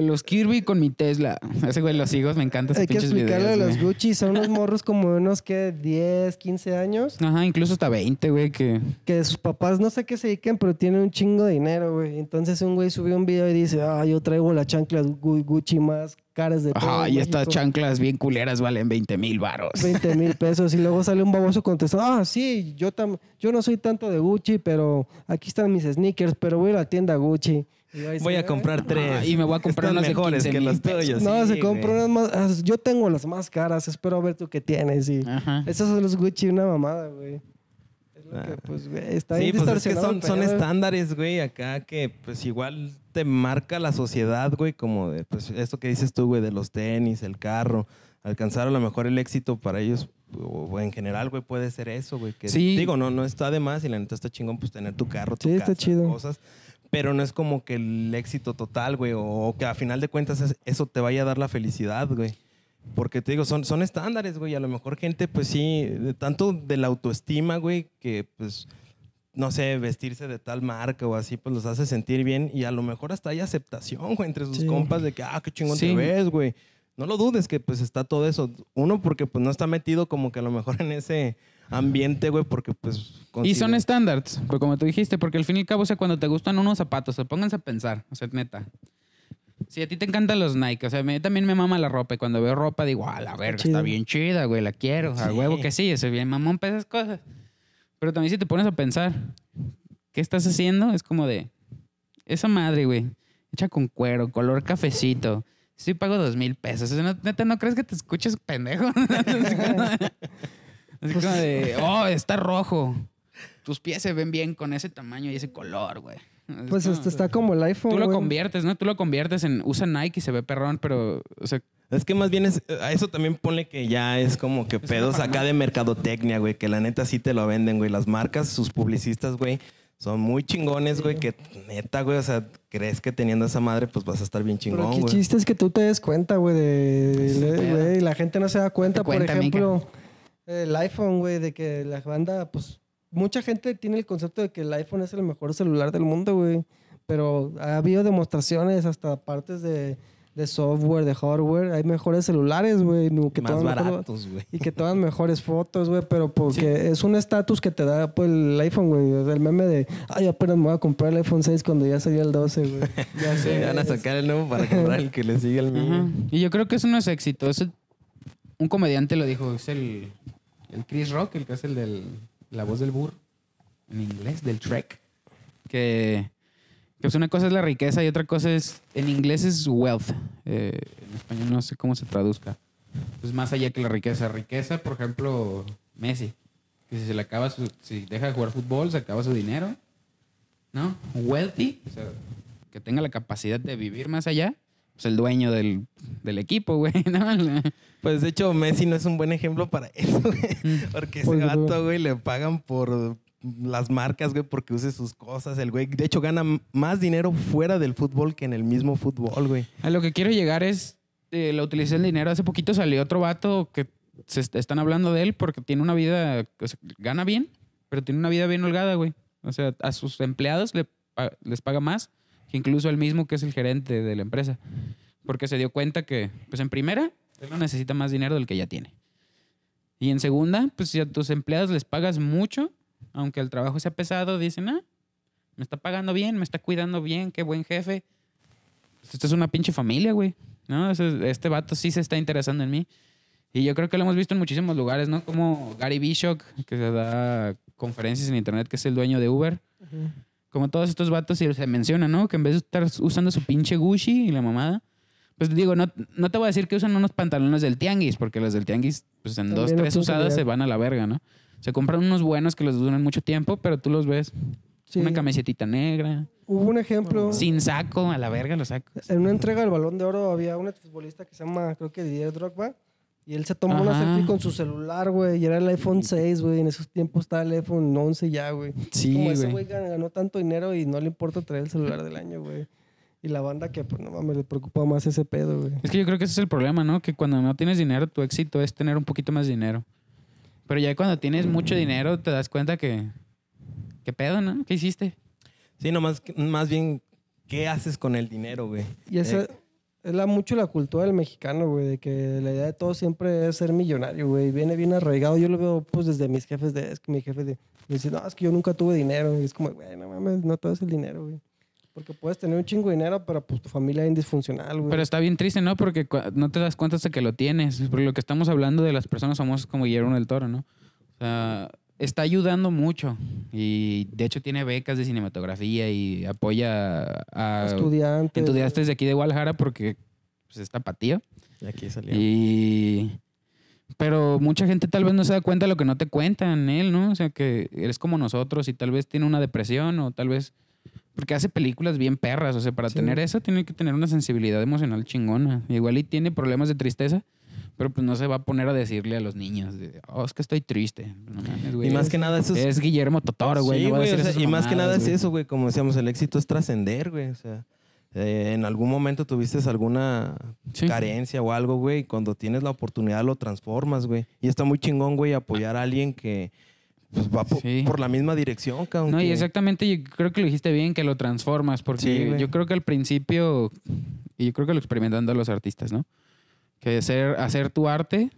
los Kirby con mi Tesla? Ese güey los hijos, me encantan esos Hay que explicarle a los. Gucci, son unos morros como unos que 10, 15 años, Ajá, incluso hasta 20, güey, que... que sus papás no sé qué se dediquen, pero tienen un chingo de dinero, güey. Entonces un güey subió un video y dice, ah, yo traigo las chanclas Gu- Gucci más caras de todo Ajá, y estas México". chanclas bien culeras valen 20 mil varos. 20 mil pesos y luego sale un baboso contestando, ah, sí, yo, tam yo no soy tanto de Gucci, pero aquí están mis sneakers, pero voy a la tienda Gucci. Voy a comprar tres. y me voy a comprar de mejores 15 que mil los tuyos. No, sí, se compra unas más, ah, yo tengo las más caras, espero ver tú qué tienes. Y Ajá. esos son los Gucci, una mamada, güey. Es Que, pues, güey, está Sí, bien pues es que son, son estándares, güey, acá que pues igual te marca la sociedad, güey, como de, pues esto que dices tú, güey, de los tenis, el carro, alcanzar a lo mejor el éxito para ellos, o, en general, güey, puede ser eso, güey. Que Sí. digo, no, no está de más y la neta está chingón, pues tener tu carro, tu Sí, está chido. cosas. Pero no es como que el éxito total, güey, o, que a final de cuentas es- eso te vaya a dar la felicidad, güey. Porque te digo, son, son estándares, güey. A lo mejor gente, pues sí, de tanto de la autoestima, güey, que pues, no sé, vestirse de tal marca o así, pues los hace sentir bien. Y a lo mejor hasta hay aceptación, güey, entre sus Sí. compas de que, ah, qué chingón Sí. te ves, güey. No lo dudes que pues está todo eso. Uno, porque pues no está metido como que a lo mejor en ese ambiente, güey, porque pues... Y son estándares, pues como tú dijiste, porque al fin y al cabo, o sea, cuando te gustan unos zapatos, o sea, pónganse a pensar, o sea, neta. Si a ti te encantan los Nike, o sea, a mí también me mama la ropa y cuando veo ropa digo, ah, la verga, chido. está bien chida, güey, la quiero, a Sí. huevo que sí, es bien mamón para esas cosas. Pero también si te pones a pensar, ¿qué estás haciendo? Es como de, esa madre, güey, hecha con cuero, color cafecito. Sí pago dos mil pesos. O sea, no- neta, ¿no crees que te escuches pendejo? Así como- Así como de, oh, está rojo. Tus pies se ven bien con ese tamaño y ese color, güey. Es Pues como- este está como el iPhone. Tú lo güey. conviertes, ¿no? Tú lo conviertes en usa Nike y se ve perrón, pero, o sea, Es que más bien es, a eso también ponle que ya es como que pedos acá de mercadotecnia, güey, que la neta sí te lo venden, güey. Las marcas, sus publicistas, güey, son muy chingones, güey, que neta, güey, o sea, crees que teniendo esa madre, pues vas a estar bien Pero chingón, qué güey. chiste es que tú te des cuenta, güey, de, Sí, de- pedo. güey, la gente no se da cuenta, Te por cuenta, ejemplo, el iPhone, güey, de que la banda, pues, mucha gente tiene el concepto de que el iPhone es el mejor celular del mundo, güey, pero ha habido demostraciones hasta partes de, de software, de hardware, hay mejores celulares, güey, que Más toman baratos, güey. y que toman mejores fotos, güey, pero porque es un estatus que te da pues, el iPhone, güey. El meme de, ay, apenas me voy a comprar el iPhone 6 cuando ya salió el 12, güey. Ya Sí, sé. van a sacar el nuevo para comprar el que le sigue al mío. Y yo creo que eso no es éxito. Eso- un comediante lo dijo, es el, el Chris Rock, el que es el de la voz del burro, en inglés, del Trek. Que, que pues una cosa es la riqueza y otra cosa es, en inglés es wealth. Eh, en español no sé cómo se traduzca. Pues más allá que la riqueza. Riqueza, por ejemplo, Messi. Que si se le acaba su, si deja de jugar fútbol, se acaba su dinero. ¿No? Wealthy, que tenga la capacidad de vivir más allá, pues el dueño del, del equipo, güey, ¿no? Pues de hecho, Messi no es un buen ejemplo para eso, güey. Mm. Porque ese güey. gato, güey, le pagan por las marcas, güey, porque use sus cosas. El güey, de hecho, gana más dinero fuera del fútbol que en el mismo fútbol, güey. A lo que quiero llegar es eh, la utilización del dinero. Hace poquito salió otro vato que se est- están hablando de él porque tiene una vida, o sea, gana bien, pero tiene una vida bien holgada, güey. O sea, a sus empleados le pa- les paga más incluso el mismo que es el gerente de la empresa. Porque se dio cuenta que, pues en primera, él no necesita más dinero del que ya tiene. Y en segunda, pues si a tus empleados les pagas mucho, aunque el trabajo sea pesado, dicen, ah, me está pagando bien, me está cuidando bien, qué buen jefe. Pues, Esto es una pinche familia, güey. ¿No? Este vato sí se está interesando en mí. Y yo creo que lo hemos visto en muchísimos lugares, ¿no? Como Gary Bishop, que se da conferencias en internet, que es el dueño de Uber. Como todos estos vatos y se menciona, ¿no? Que en vez de estar usando su pinche Gucci y la mamada, pues digo, no, no te voy a decir que usan unos pantalones del tianguis, porque los del tianguis, pues en También dos, tres usadas se van a la verga, ¿no? Se compran unos buenos que los duran mucho tiempo, pero tú los ves. Sí. Una camisetita negra, Hubo un ejemplo. sin saco, a la verga los sacos. En una entrega del Balón de Oro había un futbolista que se llama, creo que Didier Drogba. Y él se tomó una selfie con su celular, güey. Y era el iPhone 6, güey. En esos tiempos estaba el iPhone 11 ya, güey. Sí, Como ese güey. güey gan- ganó tanto dinero y no le importa traer el celular del año, güey. Y la banda que, pues, no mames, le preocupa más ese pedo, güey. Es que yo creo que ese es el problema, ¿no? Que cuando no tienes dinero, tu éxito es tener un poquito más dinero. Pero ya cuando tienes mucho dinero, te das cuenta que... ¿Qué pedo, no? ¿Qué hiciste? Sí, nomás, más bien, ¿qué haces con el dinero, güey? Y esa Eh, es la, mucho la cultura del mexicano, güey, de que la idea de todo siempre es ser millonario, güey. Viene bien arraigado. Yo lo veo, pues, desde mis jefes de... Es que mi jefe de, me dice, no, es que yo nunca tuve dinero. Y es como, güey, no mames, no todo es el dinero, güey. Porque puedes tener un chingo de dinero, pero pues tu familia es disfuncional, güey. Pero está bien triste, ¿no? Porque no te das cuenta hasta que lo tienes. Porque lo que estamos hablando de las personas famosas como Guillermo del Toro, ¿no? O sea, está ayudando mucho. Y de hecho tiene becas de cinematografía y apoya a Estudiantes. estudiantes de aquí de Guadalajara porque pues, está patío. Y aquí salió. Y Pero mucha gente tal vez no se da cuenta de lo que no te cuentan él, ¿no? O sea, que eres como nosotros y tal vez tiene una depresión o tal vez... Porque hace películas bien perras, o sea, para Sí. tener eso tiene que tener una sensibilidad emocional chingona. Igual y tiene problemas de tristeza, pero pues no se va a poner a decirle a los niños, de, oh, es que estoy triste. No mames, güey. Y más que nada eso es... Es Guillermo Totoro, güey. Sí, no va a güey, decir o sea, esas y más que nada es eso, güey. Como decíamos, el éxito es trascender, güey. O sea, eh, en algún momento tuviste alguna Sí. carencia o algo, güey. y Cuando tienes la oportunidad lo transformas, güey. Y está muy chingón, güey, apoyar a alguien que pues, va Sí. por la misma dirección, cabrón. No, y exactamente, yo creo que lo dijiste bien, que lo transformas, porque Sí, yo creo que al principio, y yo creo que lo experimentan los artistas, ¿no? Que hacer, hacer tu arte,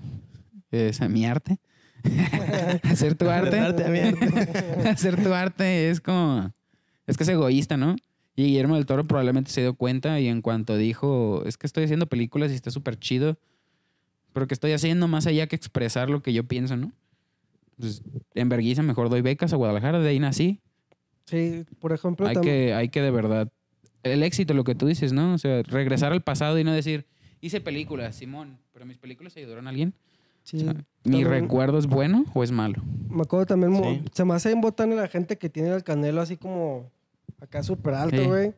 es mi arte, hacer tu arte, hacer tu arte es como, es que es egoísta, ¿no? Y Guillermo del Toro probablemente se dio cuenta y en cuanto dijo, es que estoy haciendo películas y está súper chido, pero que estoy haciendo más allá que expresar lo que yo pienso, ¿no? Pues en Berguisa mejor doy becas a Guadalajara, de ahí nací. Sí, por ejemplo, Hay que, hay que de verdad. El éxito, lo que tú dices, ¿no? O sea, regresar al pasado y no decir, hice películas, Simón, pero mis películas ayudaron a alguien. sí, O sea, ¿Mi también- recuerdo es bueno o es malo? Me acuerdo también, Sí. se me hace bien botán la gente que tiene el canelo así como acá súper alto, Sí. güey.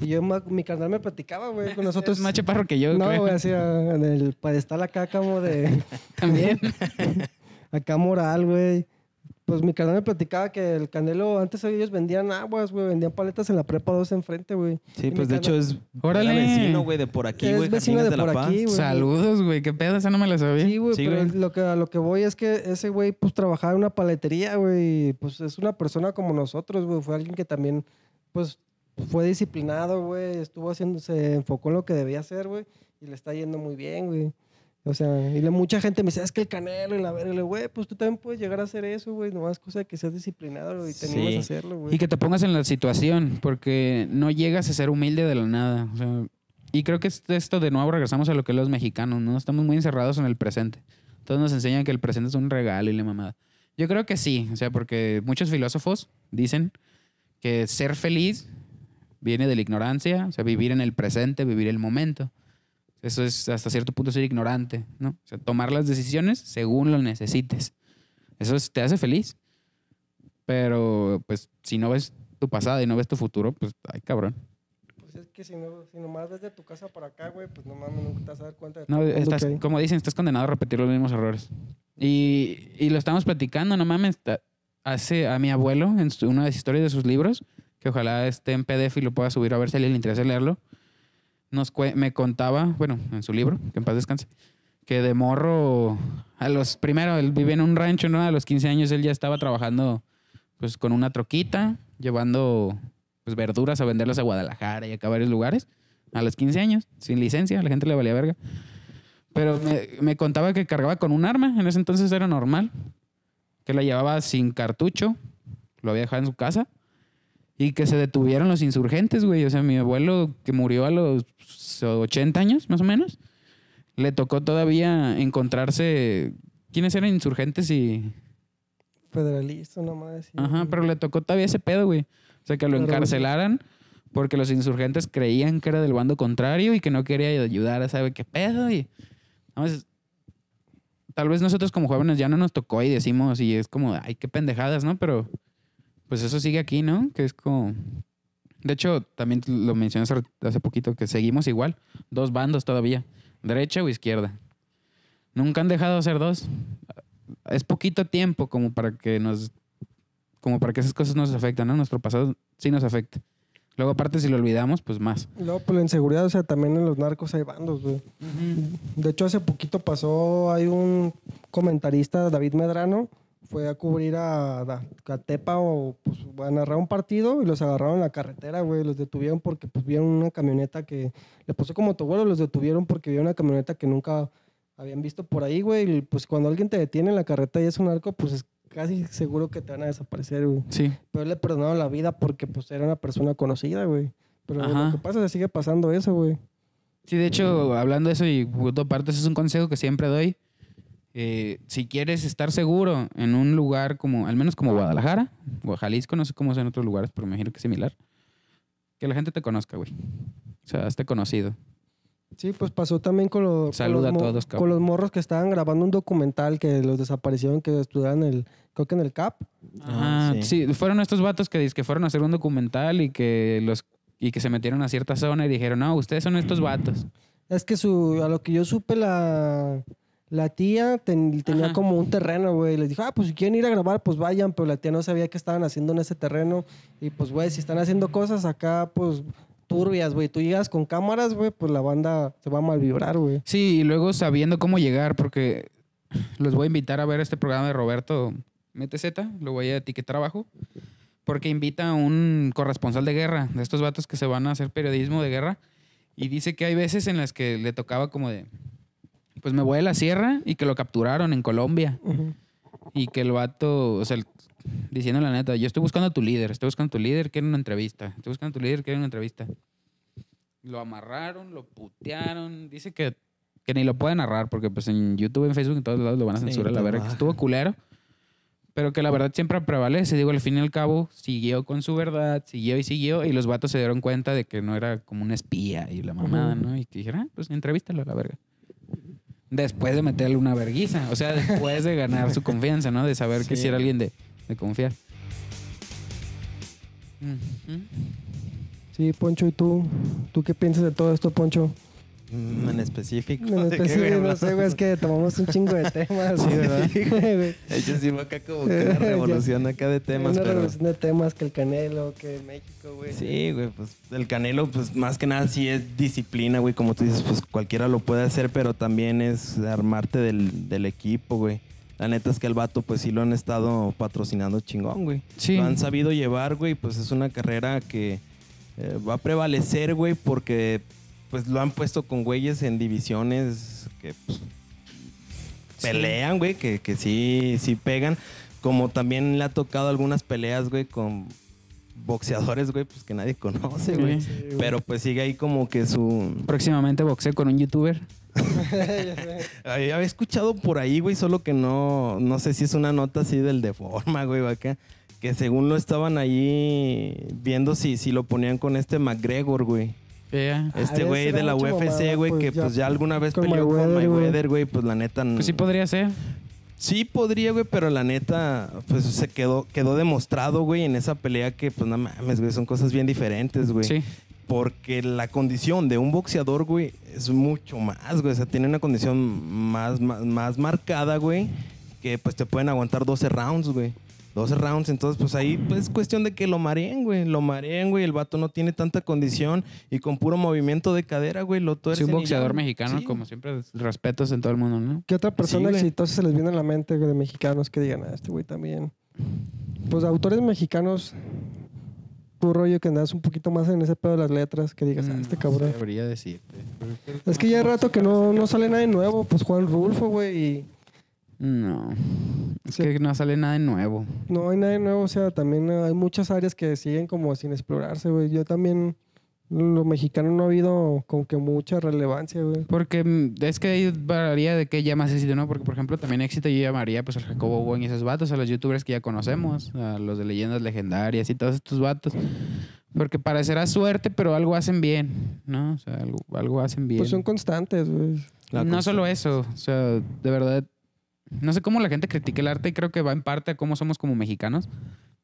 Y yo, mi carnal me platicaba, güey, con nosotros. Es más chaparro que yo, no, güey, así ah, en el pedestal acá como de, También. acá moral, güey. Pues mi carnal me platicaba que el canelo, antes ellos vendían aguas, güey, vendían paletas en la prepa 2 enfrente, güey. Sí, Y pues de hecho es Órale. vecino, güey, de por aquí, Es güey. vecino de de, por la aquí, güey. Saludos, güey. ¿Qué pedo? Esa no me la sabía. Sí, güey, Sí, pero güey. lo que, a lo que voy es que ese güey, pues, trabajaba en una paletería, güey. Pues es una persona como nosotros, güey. Fue alguien que también, pues, fue disciplinado, güey. Estuvo haciendo, se enfocó en lo que debía hacer, güey. Y le está yendo muy bien, güey. O sea, y la, mucha gente me dice, es que el canelo y la verga, güey, pues tú también puedes llegar a hacer eso, güey. Nomás cosa de que seas disciplinado y te animas Sí. a hacerlo, güey. Y que te pongas en la situación, porque no llegas a ser humilde de la nada. O sea, y creo que es esto de nuevo regresamos a lo que es los mexicanos, ¿no? Estamos muy encerrados en el presente. Todos nos enseñan que el presente es un regalo y la mamada. Yo creo que sí, o sea, porque muchos filósofos dicen que ser feliz viene de la ignorancia, o sea, vivir en el presente, vivir el momento. Eso es hasta cierto punto ser ignorante, ¿no? O sea, tomar las decisiones según lo necesites. Eso es- te hace feliz. Pero, pues, si no ves tu pasado y no ves tu futuro, pues, ay, cabrón. Pues es que si, no, si nomás ves de tu casa para acá, güey, pues no mames, nunca te vas a dar cuenta de No, estás, que como dicen, estás condenado a repetir los mismos errores. Y, y lo estamos platicando, no mames. Hace a mi abuelo, en una de las historias de sus libros, que ojalá esté en PDF y lo pueda subir a ver si a alguien le interesa leerlo, nos me contaba, bueno, en su libro, que en paz descanse, que de morro, a los, primero, él vivía en un rancho, ¿no? A los 15 años él ya estaba trabajando, pues, con una troquita, llevando, pues, verduras a venderlas a Guadalajara y acá a varios lugares, a los 15 años, sin licencia, a la gente le valía verga. Pero me, me contaba que cargaba con un arma, en ese entonces era normal, que la llevaba sin cartucho, lo había dejado en su casa, y que se detuvieron los insurgentes, güey. O sea, mi abuelo que murió a los 80 años, más o menos, le tocó todavía encontrarse quiénes eran insurgentes y... Federalista, nomás. sí, Ajá, pero le tocó todavía ese pedo, güey. O sea, que lo encarcelaran porque los insurgentes creían que era del bando contrario y que no quería ayudar a saber qué pedo. Y, vamos, tal vez nosotros como jóvenes ya no nos tocó y decimos, y es como, ay, qué pendejadas, ¿no? Pero pues eso sigue aquí, ¿no? Que es como... De hecho, también lo mencioné hace, poquito, que seguimos igual. Dos bandos todavía, derecha o izquierda. Nunca han dejado de ser dos. Es poquito tiempo como para que nos como para que esas cosas nos afecten, ¿no? Nuestro pasado sí nos afecta. Luego, aparte, si lo olvidamos, pues más. Luego, pues la inseguridad, o sea, también en los narcos hay bandos, güey. De hecho, hace poquito pasó, hay un comentarista, David Medrano, fue a cubrir a, a, a Tepa o pues, a narrar un partido y los agarraron en la carretera, güey. Los detuvieron porque pues vieron una camioneta que le puso como tu vuelo, los detuvieron porque vieron una camioneta que nunca habían visto por ahí, güey. Y, pues cuando alguien te detiene en la carretera y es un narco, pues es casi seguro que te van a desaparecer, güey. Sí. Pero le perdonaron la vida porque pues era una persona conocida, güey. Pero Ajá. lo que pasa es que sigue pasando eso, güey. Sí, de hecho, hablando de eso y punto aparte, ese es un consejo que siempre doy. Eh, si quieres estar seguro en un lugar como, al menos como Guadalajara o Jalisco, no sé cómo es en otros lugares, pero me imagino que es similar, que la gente te conozca, güey. O sea, esté conocido. Sí, pues pasó también con, lo- con Salud los, a todos, con los morros que estaban grabando un documental que los desaparecieron, que estudiaban el, creo que en el CAP. Ah, Ajá, sí. sí. fueron estos vatos que, que fueron a hacer un documental y que los y que se metieron a cierta zona y dijeron, no, ustedes son estos vatos. Es que su, a lo que yo supe, la, la tía ten- tenía Ajá. como un terreno, güey. Les dijo, ah, pues si quieren ir a grabar, pues vayan. Pero la tía no sabía qué estaban haciendo en ese terreno. Y pues, güey, si están haciendo cosas acá, pues turbias, güey. Tú llegas con cámaras, güey, pues la banda se va a mal vibrar, güey. Sí, y luego sabiendo cómo llegar, porque los voy a invitar a ver este programa de Roberto MTZ, lo voy a etiquetar abajo, porque invita a un corresponsal de guerra, de estos vatos que se van a hacer periodismo de guerra, y dice que hay veces en las que le tocaba como de, pues me voy a la sierra y que lo capturaron en Colombia, Ujú. y que el vato, o sea, el- diciendo la neta, yo estoy buscando a tu líder, estoy buscando a tu líder, quiero una entrevista, estoy buscando a tu líder, quiero una entrevista. Lo amarraron, lo putearon, dice que, que ni lo puede narrar porque pues en YouTube, en Facebook, en todos lados lo van a Sí, censurar, la te verdad, que estuvo culero. Pero que la verdad siempre prevalece, digo, al fin y al cabo, siguió con su verdad, siguió y siguió, y los vatos se dieron cuenta de que no era como un espía y la mamada. ¿no? Y que dijeron, ah, pues entrevístalo a la verga. Después de meterle una verguiza, o sea, después de ganar su confianza, ¿no? De saber que Sí. si era alguien de, de confiar. Sí, Poncho, ¿y tú? ¿Tú qué piensas de todo esto, Poncho? Mm, En específico. En ¿de qué, específico, güey, no sé, güey, es que tomamos un chingo de temas. Sí, ¿verdad? Güey. Yo sí acá como que una revolución acá de temas, Una pero... revolución de temas que el Canelo, que México, güey. Sí, güey, pues el Canelo, pues más que nada sí es disciplina, güey, como tú dices, pues cualquiera lo puede hacer, pero también es armarte del, del equipo, güey. La neta es que el vato, pues sí lo han estado patrocinando chingón, güey. Sí. Lo han sabido llevar, güey, pues es una carrera que eh, va a prevalecer, güey, porque pues lo han puesto con güeyes en divisiones que pues, pelean, güey, que, que sí, sí pegan. Como también le ha tocado algunas peleas, güey, con boxeadores, güey, pues que nadie conoce, güey. Sí. Sí, güey. Pero pues sigue ahí como que su... Próximamente boxeo con un youtuber. Había escuchado por ahí, güey, solo que no, no sé si es una nota así del de forma, güey, acá. Que según lo estaban ahí viendo si, si lo ponían con este McGregor, güey. Yeah. Este güey de la UFC, güey, pues, que ya pues ya alguna vez con peleó con Mayweather, güey. Mayweather, güey, pues la neta... Pues sí podría ser. Sí podría, güey, pero la neta, pues se quedó, quedó demostrado, güey, en esa pelea que, pues no mames, güey, son cosas bien diferentes, güey. Sí. Porque la condición de un boxeador, güey, es mucho más, güey. O sea, tiene una condición más, más, más marcada, güey, que pues te pueden aguantar 12 rounds, güey. 12 rounds, entonces pues ahí pues es cuestión de que lo mareen, güey. Lo mareen, güey. El vato no tiene tanta condición y con puro movimiento de cadera, güey, lo Sí, un boxeador mexicano, Sí. como siempre, respetos en todo el mundo, ¿no? ¿Qué otra persona güey. exitosa se les viene a la mente güey, de mexicanos que digan, ah, este güey también? Pues autores mexicanos, tu rollo que andas un poquito más en ese pedo de las letras, que digas, ah, este No cabrón. Debería decirte. Es que ya hay rato que no, no sale nada de nuevo, pues Juan Rulfo, güey, y No. Es Sí. que no sale nada de nuevo. no hay nada de nuevo, o sea, también hay muchas áreas que siguen como sin explorarse, güey. Yo también, lo mexicano no ha habido como que mucha relevancia, güey. Porque mm, es que ahí varía de qué llamas éxito, ¿no? Porque, por ejemplo, también éxito yo llamaría pues al Jacobo Buen y esos vatos, a los youtubers que ya conocemos, a los de leyendas legendarias y todos estos vatos. Porque parecerá suerte, pero algo hacen bien, ¿no? O sea, algo, algo hacen bien. Pues son constantes, güey. La no solo eso, o sea, de verdad, no sé cómo la gente critica el arte y creo que va en parte a cómo somos como mexicanos.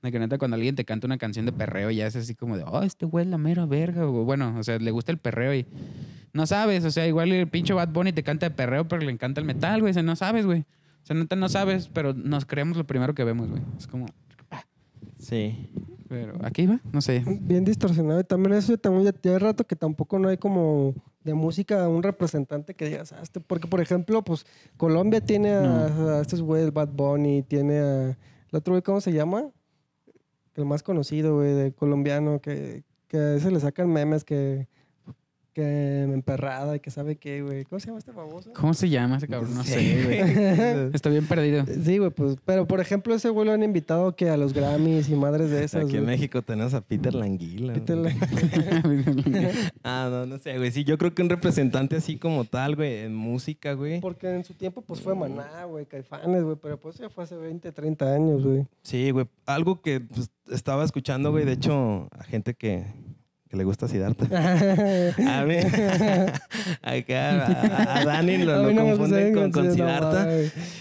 De que neta, cuando alguien te canta una canción de perreo, ya es así como de, oh, este güey es la mera verga. O bueno, o sea, le gusta el perreo y no sabes, o sea, igual el pinche Bad Bunny te canta de perreo, pero le encanta el metal, güey. O sea, no sabes, güey. O sea, neta, no sabes, pero nos creemos lo primero que vemos, güey. Es como, Sí. pero aquí va, no sé. Bien distorsionado. Y también eso también ya, ya hay rato que tampoco no hay como de música un representante que digas, ah, este, porque por ejemplo, pues Colombia tiene a, a estos güeyes, Bad Bunny, tiene a el otro güey, ¿cómo se llama? El más conocido, güey, de colombiano, que, que a veces le sacan memes que, que emperrada y que sabe qué, güey. ¿Cómo se llama este famoso? ¿Cómo se llama ese cabrón? No Sí, sé, güey. Estoy bien perdido. Sí, güey, pues, pero por ejemplo, ese güey lo han invitado que a los Grammys y madres de esas. Aquí en güey. México tenemos a Peter Languila. Peter güey. Lang- Ah, no, no sé, güey. Sí, yo creo que un representante así como tal, güey, en música, güey. Porque en su tiempo, pues fue Maná, güey, Caifanes, güey, pero pues ya fue hace 20, 30 años, güey. Sí, güey. Algo que pues, estaba escuchando, güey, de hecho, a gente que, que le gusta Siddhartha. a mí, acá a, a Dani lo, lo no confunden con, con Siddhartha.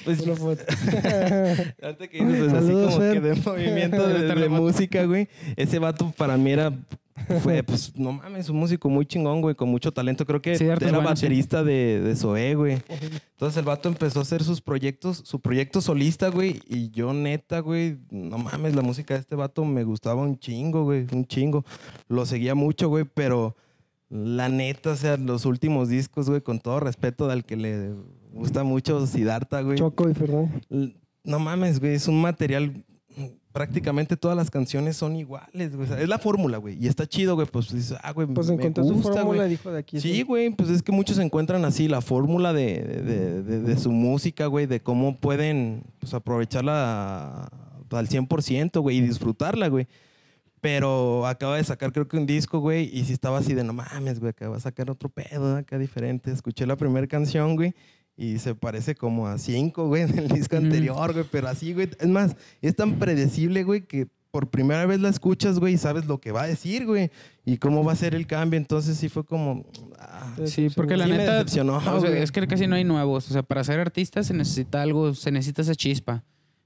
Pues. Ahorita que dices, pues, así como que de movimiento de, de música, güey. Ese vato para mí era, fue, pues, no mames, un músico muy chingón, güey, con mucho talento. Creo que Sí, era baterista de, de Zoé, güey. Entonces el vato empezó a hacer sus proyectos, su proyecto solista, güey. Y yo, neta, güey, no mames, la música de este vato me gustaba un chingo, güey, un chingo. Lo seguía mucho, güey, pero la neta, o sea, los últimos discos, güey, con todo respeto al que le gusta mucho Siddhartha, güey. Choco y No mames, güey, es un material. Prácticamente todas las canciones son iguales, güey. O sea, es la fórmula, güey. Y está chido, güey. Pues dices, ah, güey, Pues encontró su fórmula güey. dijo de aquí. Sí, güey, pues es que muchos encuentran así la fórmula de, de- de- de su música, güey, de cómo pueden pues, aprovecharla al 100%, güey, y disfrutarla, güey. Pero acaba de sacar, creo que un disco, güey, y sí estaba así de no mames, güey, acaba de sacar otro pedo, acá diferente. Escuché la primera canción, güey, y se parece como a cinco, güey, del disco Ujú. anterior, güey, pero así, güey. Es más, es tan predecible, güey, que por primera vez la escuchas, güey, y sabes lo que va a decir, güey, y cómo va a ser el cambio. Entonces sí fue como. ah, Sí, porque la Sí me neta. decepcionó, o sea, güey. es que casi no hay nuevos. O sea, para ser artista se necesita algo, se necesita esa chispa.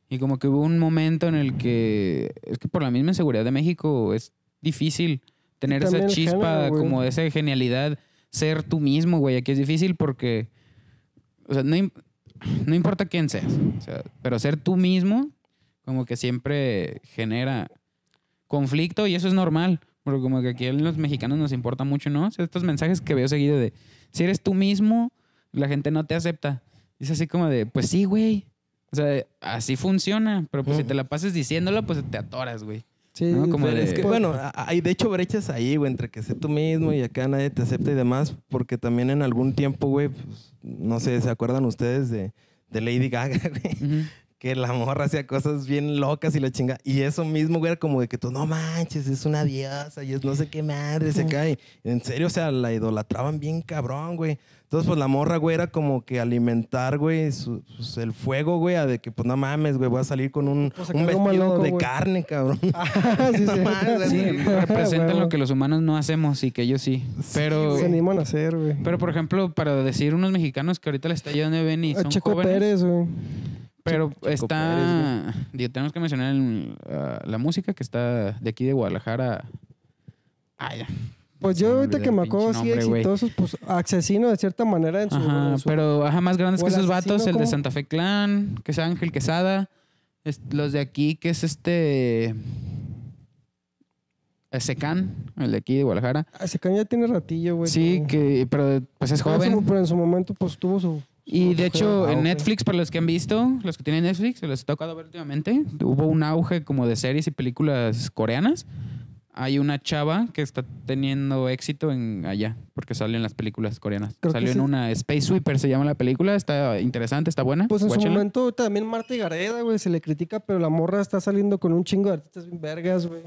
Y como que hubo un momento en el que. Es que por la misma inseguridad de México es difícil tener esa el chispa, género, como esa genialidad, ser tú mismo, güey. Aquí es difícil porque. O sea, no, no importa quién seas. O sea, pero ser tú mismo, como que siempre genera conflicto y eso es normal. Porque como que aquí a los mexicanos nos importa mucho, ¿no? O sea, estos mensajes que veo seguido de, si eres tú mismo, la gente no te acepta. Y es así como de, pues sí, güey. O sea, así funciona. Pero pues si te la pasas diciéndolo, pues te atoras, güey. Sí, ¿no? Como de- es que, bueno, hay de hecho brechas ahí, güey, entre que sé tú mismo y acá nadie te acepta y demás, porque también en algún tiempo, güey, pues, no sé, ¿se acuerdan ustedes de, de Lady Gaga, güey? Ujú. Que la morra hacía cosas bien locas y la chinga. Y eso mismo, güey, era como de que tú, no manches, es una diosa y es no sé qué madre, se cae. En serio, o sea, la idolatraban bien cabrón, güey. Entonces, pues la morra, güey, era como que alimentar, güey, su- pues, el fuego, güey, a de que, pues no mames, güey, voy a salir con un, Pues, un vestido loco, de güey. carne, cabrón. Ah, sí, sí. mames, Sí, Sí, representan lo que los humanos no hacemos y que ellos sí. Pero, Se animan a hacer, güey. pero por ejemplo, para decir unos mexicanos que ahorita le está yendo bien y A son Checo jóvenes, Pérez, güey. Pero está... digo, tenemos que mencionar el- ah, la música que está de aquí de Guadalajara. Ah, ya. Pues yo ahorita que me acuerdo así exitosos, pues asesino de cierta manera en su... Ajá, en su- pero ajá, más grandes que esos vatos, el de. Santa Fe Clan, que es Ángel Quesada, es- los de aquí, que es este... Secan, el de aquí de Guadalajara. Ah, Ese can ya tiene ratillo, güey. Sí, que, pero pues es joven. Pero en su momento, pues tuvo su... Y su- de su hecho, en. Netflix, para los que han visto, los que tienen Netflix, se les ha tocado ver últimamente, hubo un auge como de series y películas coreanas. Hay una chava que está teniendo éxito en allá, porque sale en las películas coreanas. Creo Salió en sí. una Space Sweeper, se llama la película, está interesante, está buena. Pues en su guáchenla. momento también Marta y Gareda, güey, se le critica, pero la morra está saliendo con un chingo de artistas bien vergas, güey.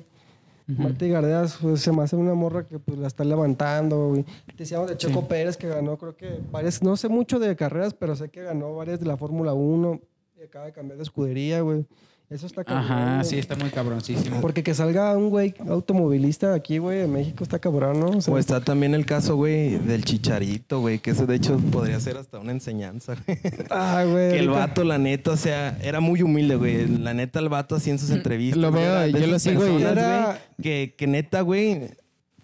Marta y Gareda pues, se me hace una morra que pues la está levantando, güey. Decíamos de Checo Sí. Pérez que ganó, creo que varias, no sé mucho de carreras, pero sé que ganó varias de la Fórmula 1 y acaba de cambiar de escudería, güey. Eso está cabrón. Ajá, güey. sí, está muy cabroncísimo. Porque que salga un güey automovilista aquí, güey, en México está cabrón, ¿no? O sea, O está también el caso, güey, del chicharito, güey, que eso de hecho podría ser hasta una enseñanza, güey. ah, güey. Que el vato, la neta, o sea, era muy humilde, güey. La neta, el vato así en sus entrevistas. Lo veo, yo lo sigo y- personas, Era- güey, Que, que neta, güey,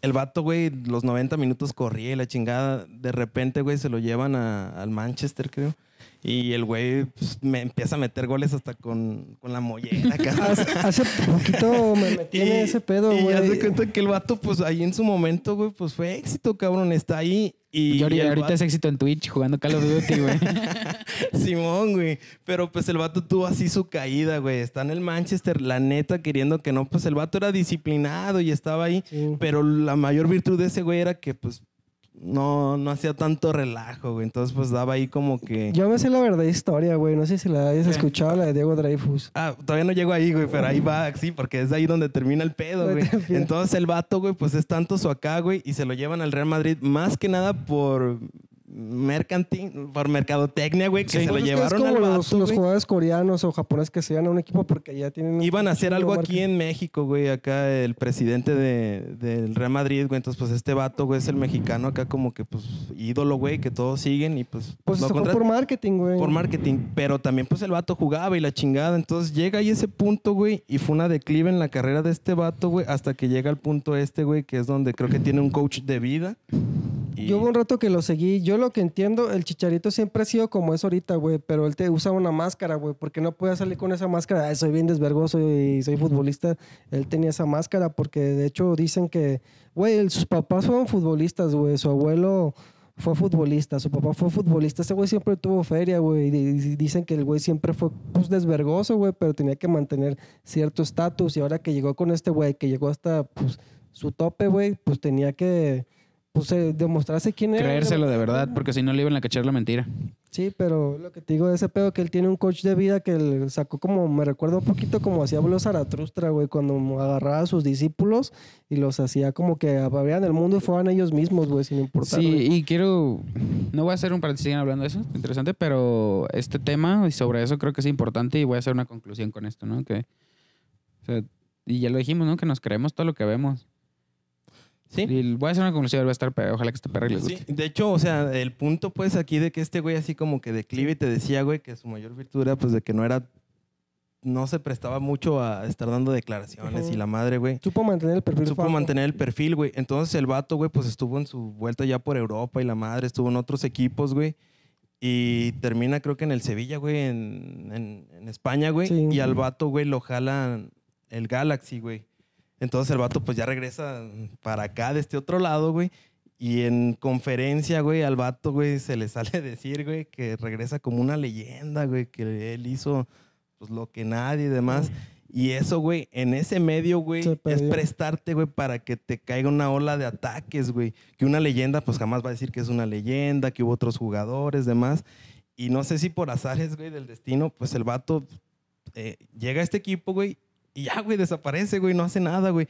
el vato, güey, los 90 minutos corría y la chingada. De repente, güey, se lo llevan a- al Manchester, creo. Y el güey pues, me empieza a meter goles hasta con, con la mollera. Hace, hace poquito me metí en ese pedo, y ya se güey. cuenta que el vato, pues ahí en su momento, güey, pues fue éxito, cabrón. Está ahí. Y, Y ahorita, y ahorita vato- es éxito en Twitch jugando Call of Duty, güey. Simón, güey. Pero pues el vato tuvo así su caída, güey. Está en el Manchester, la neta, queriendo que no. Pues el vato era disciplinado y estaba ahí. Sí. Pero la mayor virtud de ese güey era que, pues, no, no hacía tanto relajo, güey. Entonces, pues daba ahí como que. Yo me sé la verdadera historia, güey. No sé si la hayas escuchado, la de Diego Dreyfus. Ah, todavía no llego ahí, güey, pero ahí va, sí, porque es ahí donde termina el pedo, güey. Entonces el vato, güey, pues es tanto su acá, güey, y se lo llevan al Real Madrid más que nada por mercantil, por mercadotecnia, güey, que Sí. se lo Pues llevaron es como al los, vato, los güey. jugadores coreanos o japoneses que se van a un equipo porque ya tienen... Iban a hacer algo aquí en México, güey. Acá el presidente de- del Real Madrid, güey. Entonces, pues este vato, güey, es el mexicano acá como que, pues, ídolo, güey, que todos siguen y pues... Pues lo se fue por marketing, güey. por marketing. Pero también, pues, el vato jugaba y la chingada. Entonces, llega ahí ese punto, güey, y fue una declive en la carrera de este vato, güey, hasta que llega al punto este, güey, que es donde creo que tiene un coach de vida. Yo hubo un rato que lo seguí. Yo lo que entiendo, el chicharito siempre ha sido como es ahorita, güey. Pero él te usa una máscara, güey. Porque no puede salir con esa máscara. "Ay, soy bien desvergoso y soy futbolista. Él tenía esa máscara porque de hecho dicen que, güey, sus papás fueron futbolistas, güey. Su abuelo fue futbolista, su papá fue futbolista. Ese güey siempre tuvo feria, güey. Y dicen que el güey siempre fue pues, desvergoso, güey, pero tenía que mantener cierto estatus. Y ahora que llegó con este güey, que llegó hasta pues, su tope, güey, pues tenía que pues, eh, demostrarse quién era. Creérselo de verdad, porque si no le iban a cachar la mentira. Sí, pero lo que te digo de ese pedo que él tiene un coach de vida que él sacó como, me recuerdo un poquito como hacía Pablo Zaratustra, güey, cuando agarraba a sus discípulos y los hacía como que abrieran el mundo y fueran ellos mismos, güey, sin importar. Sí, güey. y quiero. No voy a hacer un paréntesis hablando de eso, interesante, pero este tema y sobre eso creo que es importante y voy a hacer una conclusión con esto, ¿no? Que. o sea, y ya lo dijimos, ¿no? Que nos creemos todo lo que vemos. Sí. Y voy a hacer una conclusión, va a estar, ojalá que este perro les Sí, guste. de hecho, o sea, el punto pues aquí de que este güey así como que declive y te decía, güey, que su mayor virtud era pues de que no era, no se prestaba mucho a estar dando declaraciones y la madre, güey. Supo mantener el perfil Supo mantener el perfil, güey. Entonces el vato, güey, pues estuvo en su vuelta ya por Europa y la madre estuvo en otros equipos, güey. Y termina creo que en el Sevilla, güey, en, en- en España, güey. Sí. Y al vato, güey, lo jalan el Galaxy, güey. Entonces el vato pues ya regresa para acá de este otro lado, güey. Y en conferencia, güey, al vato, güey, se le sale decir, güey, que regresa como una leyenda, güey, que él hizo pues lo que nadie y demás. Y eso, güey, en ese medio, güey, es prestarte, güey, para que te caiga una ola de ataques, güey. Que una leyenda, pues jamás va a decir que es una leyenda, que hubo otros jugadores, demás. Y no sé si por azares, güey, del destino, pues el vato eh, llega a este equipo, güey, y ya, güey, desaparece, güey, no hace nada, güey.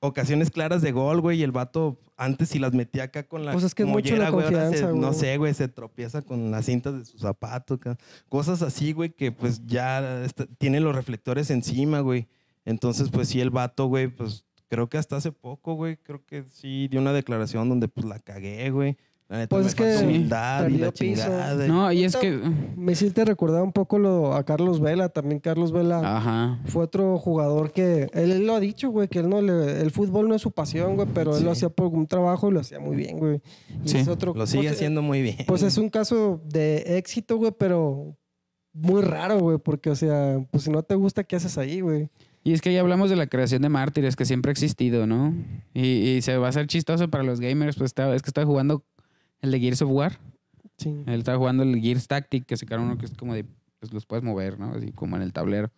Ocasiones claras de gol, güey, y el vato antes si las metía acá con la Pues es que es mucho mollera, la güey, ahora se- confianza, no güey. sé, güey, se tropieza con las cintas de sus zapatos, ca- cosas así, güey, que pues ya está- tiene los reflectores encima, güey. Entonces, pues sí, el vato, güey, pues creo que hasta hace poco, güey, creo que sí dio una declaración donde pues la cagué, güey. La neta Pues me es que humildad y la chingada. No, y es que. Me hiciste recordar un poco lo, a Carlos Vela, también Carlos Vela. Ajá. Fue otro jugador que él, él lo ha dicho, güey, que él no le, el fútbol no es su pasión, güey, pero él lo hacía por un trabajo y lo hacía muy bien, güey. Y Sí, es otro, Lo sigue pues, haciendo muy bien. Pues es un caso de éxito, güey, pero muy raro, güey, porque, o sea, pues si no te gusta, ¿qué haces ahí, güey? Y es que ya hablamos de la creación de mártires que siempre ha existido, ¿no? Y, y se va a hacer chistoso para los gamers, pues estaba, es que estaba jugando el de Gears of War. Sí. Él estaba jugando el Gears Tactic, que sacaron uno que es como de, pues los puedes mover, ¿no? Así como en el tablero.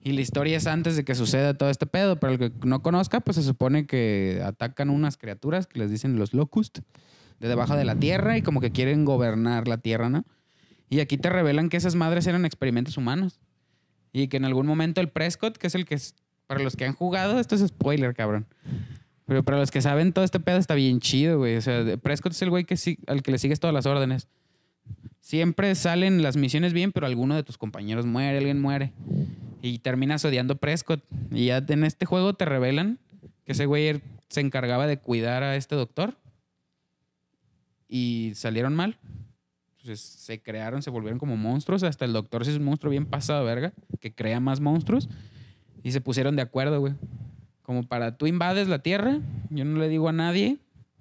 Y la historia es antes de que suceda todo este pedo. Para el que no conozca, pues se supone que atacan unas criaturas que les dicen los Locust, de debajo de la tierra y como que quieren gobernar la tierra, ¿no? Y aquí te revelan que esas madres eran experimentos humanos. Y que en algún momento el Prescott, que es el que es, para los que han jugado, esto es spoiler, cabrón. Pero para los que saben, todo este pedo está bien chido, güey. O sea, Prescott es el güey que sí- al que le sigues todas las órdenes. Siempre salen las misiones bien, pero alguno de tus compañeros muere, alguien muere. Y terminas odiando Prescott. Y ya en este juego te revelan que ese güey se encargaba de cuidar a este doctor. Y salieron mal. Entonces se crearon, se volvieron como monstruos. Hasta el doctor sí es un monstruo bien pasado, verga, que crea más monstruos. Y se pusieron de acuerdo, güey. Como para tú invades la tierra, yo no le digo a nadie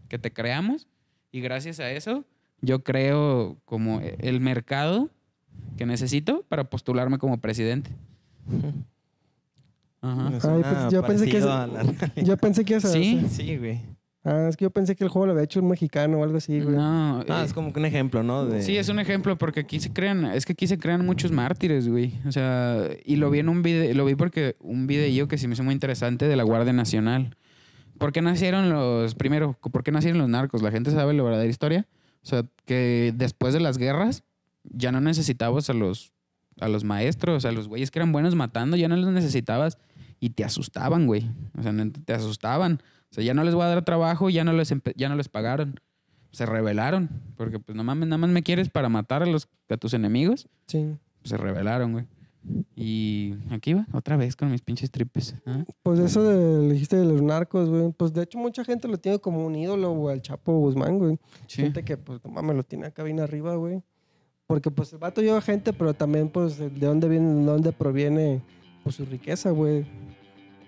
que te creamos. Y gracias a eso, yo creo como el mercado que necesito para postularme como presidente. Ajá. Ay, pues, yo pensé que parecido es- a la realidad. Yo pensé que eso. Sí. Sí, güey. Ah, es que yo pensé que el juego lo había hecho un mexicano o algo así, güey. No, Ah, eh, es como que un ejemplo, ¿no? De... Sí, es un ejemplo porque aquí se crean, es que aquí se crean muchos mártires, güey. O sea, y lo vi en un video, lo vi porque un video que sí me hizo muy interesante de la Guardia Nacional. ¿Por qué nacieron los, primero, por qué nacieron los narcos? ¿La gente sabe la verdadera historia? O sea, que después de las guerras ya no necesitabas a los, a los maestros, a los güeyes que eran buenos matando, ya no los necesitabas y te asustaban, güey. O sea, te asustaban. O sea, ya no les voy a dar trabajo, ya no les, ya no les pagaron. se rebelaron. Porque, pues, no mames, nada más me quieres para matar a, los, a tus enemigos. Sí. Pues, se rebelaron, güey. Y aquí va, otra vez con mis pinches tripes. ¿ah? Pues eso de, dijiste de los narcos, güey. Pues de hecho mucha gente lo tiene como un ídolo, güey, al Chapo Guzmán, güey. Sí. Gente que, pues, no mames, lo tiene acá bien arriba, güey. Porque, pues, el vato lleva gente, pero también, pues, de dónde viene, de dónde proviene, pues, su riqueza, güey. Pues,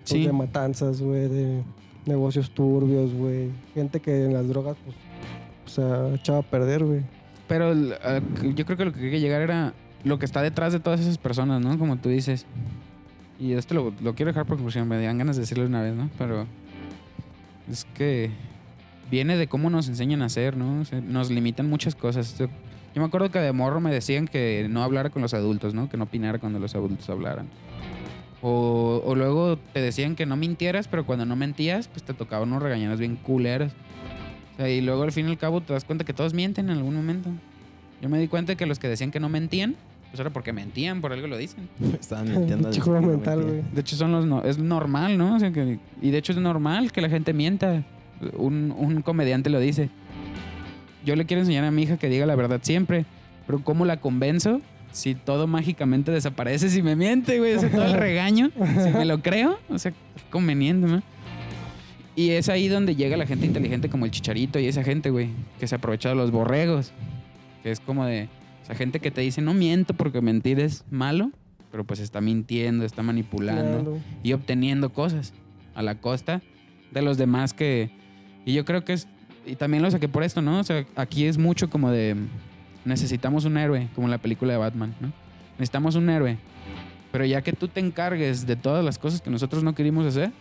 Sí. De matanzas, güey, de negocios turbios, güey. Gente que en las drogas, pues, se ha echado a perder, güey. Pero yo creo que lo que quería llegar era lo que está detrás de todas esas personas, ¿no? Como tú dices. Y esto lo, lo quiero dejar por conclusión, me dan ganas de decirlo una vez, ¿no? Pero es que viene de cómo nos enseñan a hacer, ¿no? Nos limitan muchas cosas. Yo me acuerdo que de morro me decían que no hablara con los adultos, ¿no? Que no opinara cuando los adultos hablaran. O, o luego te decían que no mintieras, pero cuando no mentías, pues te tocaban unos regañadas bien culeras. O sea, y luego al fin y al cabo te das cuenta que todos mienten en algún momento. Yo me di cuenta que los que decían que no mentían, pues era porque mentían, por algo lo dicen. Estaban mintiendo. Chico al- mental, güey. De hecho, son los no- es normal, ¿no? O sea, que, y de hecho es normal que la gente mienta. Un, un comediante lo dice. Yo le quiero enseñar a mi hija que diga la verdad siempre, pero ¿cómo la convenzo si todo mágicamente desaparece si me miente, güey? O sea, todo el regaño, si me lo creo, o sea, conveniente, ¿no? Y es ahí donde llega la gente inteligente como el Chicharito y esa gente, güey, que se aprovecha de los borregos. Que es como de esa gente que te dice, no miento porque mentir es malo, pero pues está mintiendo, está manipulando Claro. y obteniendo cosas a la costa de los demás que... Y yo creo que es... Y también lo saqué por esto, ¿no? O sea, aquí es mucho como de... Necesitamos un héroe, como en la película de Batman, ¿no? Necesitamos un héroe. Pero ya que tú te encargues de todas las cosas que nosotros no queríamos hacer,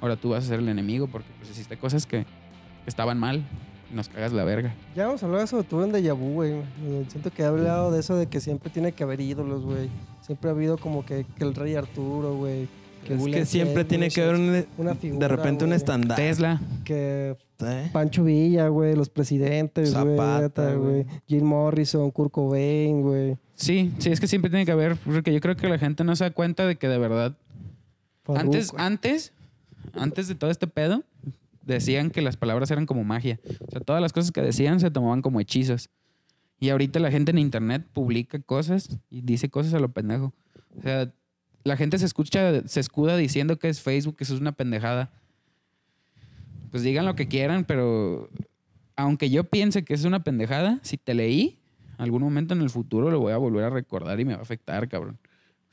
ahora tú vas a ser el enemigo porque pues hiciste cosas que, estaban mal y nos cagas la verga. Ya vamos a hablar de eso, tuve un déjà vu, güey. Eh, Siento que he hablado de eso de que siempre tiene que haber ídolos, güey. Siempre ha habido como que, que el rey Arturo, güey. Es que siempre tiene que haber un, una figura, de repente un estándar. Tesla. Que ¿eh? Pancho Villa, güey, los presidentes, güey. Zapata, güey. Jim Morrison, Kurt Cobain, güey. Sí, sí, es que siempre tiene que haber, porque yo creo que la gente no se da cuenta de que de verdad Farruko. Antes, antes, antes de todo este pedo, decían que las palabras eran como magia. O sea, todas las cosas que decían se tomaban como hechizos. Y ahorita la gente en internet publica cosas y dice cosas a lo pendejo. O sea, la gente se escucha, se escuda diciendo que es Facebook, que eso es una pendejada. Pues digan lo que quieran, pero aunque yo piense que es una pendejada, si te leí, algún momento en el futuro lo voy a volver a recordar y me va a afectar, cabrón.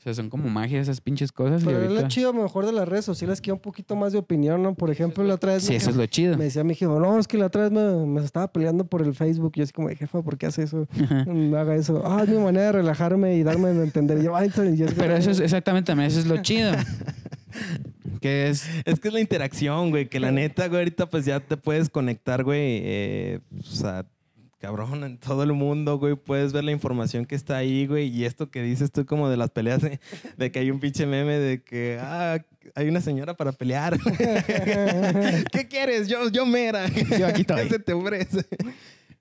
O sea, son como magia esas pinches cosas. y Pero es ahorita- lo chido a lo mejor de las redes sociales que un poquito más de opinión, ¿no? Por ejemplo, la otra vez Sí, me, eso es lo chido. me decía mi jefe, no, es que la otra vez me, me estaba peleando por el Facebook. Y yo así como, jefa, ¿por qué hace eso? No haga eso. Ah, es mi manera de relajarme y darme a entender. Y yo, "Ay, y yo así Pero eso es exactamente también, eso es lo chido. que es. Es que es la interacción, güey. Que la neta, güey, ahorita pues ya te puedes conectar, güey. eh, o sea, cabrón, en todo el mundo, güey. Puedes ver la información que está ahí, güey. Y esto que dices tú como de las peleas, de, de que hay un pinche meme de que, ah, hay una señora para pelear. ¿Qué quieres? Yo, yo mera. Yo aquí estoy. ¿Qué se te ofrece?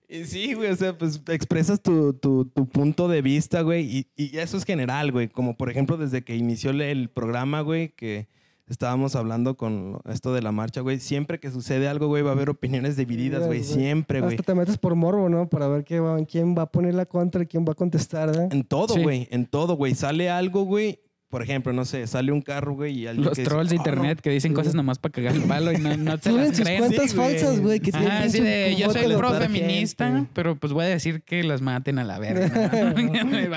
Y sí, güey, o sea, pues expresas tu, tu, tu punto de vista, güey, y, y eso es general, güey, como por ejemplo desde que inició el- el programa, güey, que estábamos hablando con esto de la marcha, güey, siempre que sucede algo, güey, va a haber opiniones divididas, güey, siempre, güey. Hasta te metes por morbo, ¿no? Para ver qué va- quién va a poner la contra y quién va a contestar, ¿verdad? En todo, Sí. güey, en todo, güey, sale algo, güey, por ejemplo, no sé, sale un carro, güey, y alguien Los que dice, trolls de "Ah, no, internet que dicen cosas nomás para cagar el palo y no, no se las sus creen. cuentas Sí, falsas, güey, que tienen Ajá, sí, de, yo soy de pro feminista, gente. pero pues voy a decir que las maten a la verga.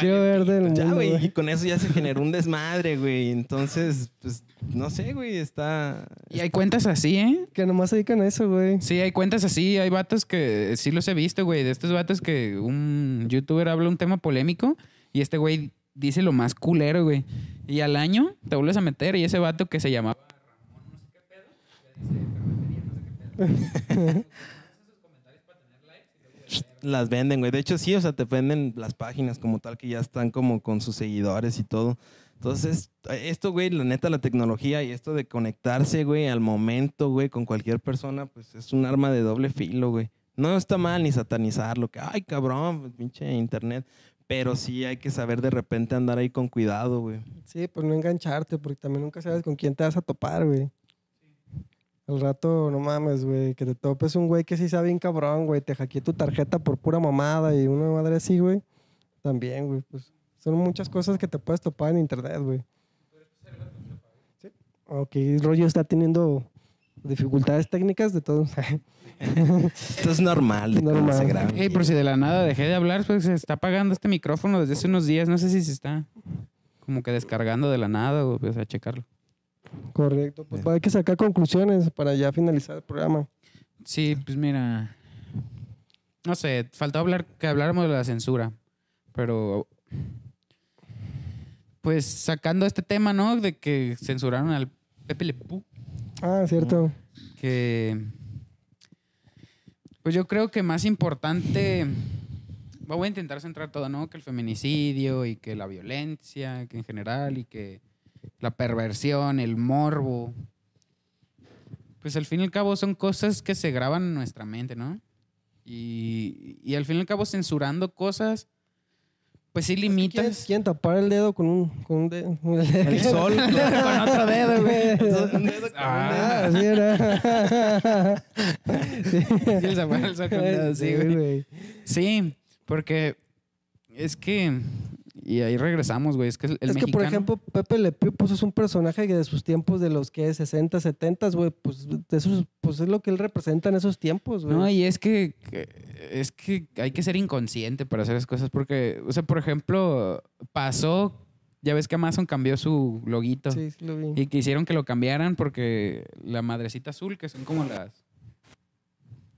Quiero ver del Ya, mundo, güey, güey. y con eso ya se generó un desmadre, güey. Entonces, pues, no sé, güey, está... Y hay cuentas así, ¿eh? Que nomás se dedican a eso, güey. Sí, hay cuentas así, hay vatos que sí los he visto, güey. De estos vatos que un youtuber habla un tema polémico y este güey dice lo más culero, güey. Y al año te vuelves a meter y ese vato que se llamaba Las venden, güey. De hecho, sí, o sea, te venden las páginas como tal que ya están como con sus seguidores y todo. Entonces, esto, güey, la neta, la tecnología y esto de conectarse, güey, al momento, güey, con cualquier persona, pues es un arma de doble filo, güey. No está mal ni satanizarlo, que, ay, cabrón, pinche internet. Pero sí hay que saber de repente andar ahí con cuidado, güey. Sí, pues no engancharte, porque también nunca sabes con quién te vas a topar, güey. Al rato, no mames, güey, que te topes un güey que sí sabe bien cabrón, güey, te hackeé tu tarjeta por pura mamada y una madre así, güey. También, güey, pues son muchas cosas que te puedes topar en internet, güey. Sí. Ok, rollo está teniendo dificultades técnicas de todos. Esto es normal. de Normal. se graba. Ey, por si de la nada dejé de hablar, pues se está apagando este micrófono desde hace unos días. No sé si se está como que descargando de la nada o pues a checarlo. Correcto, pues hay que sacar conclusiones para ya finalizar el programa. Sí, pues mira. No sé, faltó hablar que habláramos de la censura. Pero. Pues sacando este tema, ¿no? De que censuraron al Pepe Le Ah, cierto. que. Pues yo creo que más importante. Voy a intentar centrar todo, ¿no? Que el feminicidio y que la violencia, que en general, y que la perversión, el morbo. Pues al fin y al cabo son cosas que se graban en nuestra mente, ¿no? Y, y al fin y al cabo censurando cosas, pues sí ¿Quieren, limitas. quieren tapar el dedo con un, con un dedo? El sol. con otro dedo, güey. Un dedo con un Ah. Ah, sí era. Sí, el zapar el sol con dedo, sí, güey. Sí, porque es que. Y ahí regresamos, güey. Es que el, es que, por mexicano- ejemplo, Pepe Le Pew pues, es un personaje que de sus tiempos de los que 60, 70, güey, pues, de esos, pues es lo que él representa en esos tiempos, güey. No, y es que, que- es que hay que ser inconsciente para hacer las cosas porque, o sea, por ejemplo, pasó, ya ves que Amazon cambió su loguito Sí, sí lo vi. y quisieron que lo cambiaran porque la madrecita azul, que son como las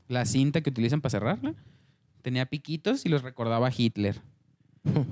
la cinta que utilizan para cerrarla, tenía piquitos y los recordaba a Hitler.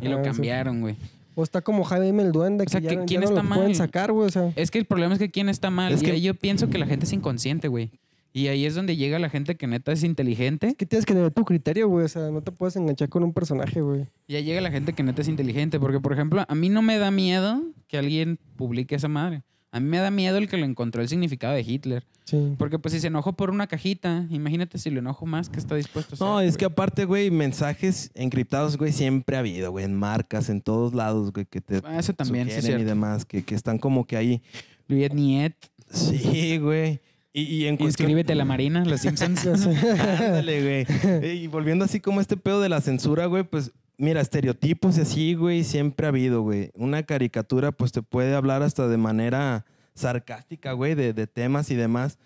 Y lo Ah, cambiaron, güey. O está como Jaime el Duende, O sea, que ya, ¿que- ya quién no está lo pueden mal? sacar, güey, o sea. Es que el problema es que quién está mal. Es y que- yo pienso que la gente es inconsciente, güey. Y ahí es donde llega la gente que neta es inteligente. que tienes que tener tu criterio, güey, o sea, no te puedes enganchar con un personaje, güey. Y ahí llega la gente que neta es inteligente. Porque, por ejemplo, a mí no me da miedo que alguien publique esa madre. A mí me da miedo el que lo encontró el significado de Hitler. Sí. Porque, pues, si se enojó por una cajita, imagínate si lo enojo más, que está dispuesto a hacer. No, es que aparte, güey, mensajes encriptados, güey, siempre ha habido, güey, en marcas, en todos lados, güey, que te Ah, Eso también, sí, es sugieren y cierto. demás, que, que están como que ahí. Luis Niet. Sí, güey. Y, y en cuestión... Inscríbete a la Marina, los Simpsons. Ándale, güey. Y volviendo así como este pedo de la censura, güey, pues mira, estereotipos y así, güey, siempre ha habido, güey. Una caricatura, pues te puede hablar hasta de manera sarcástica, güey, de, de temas y demás.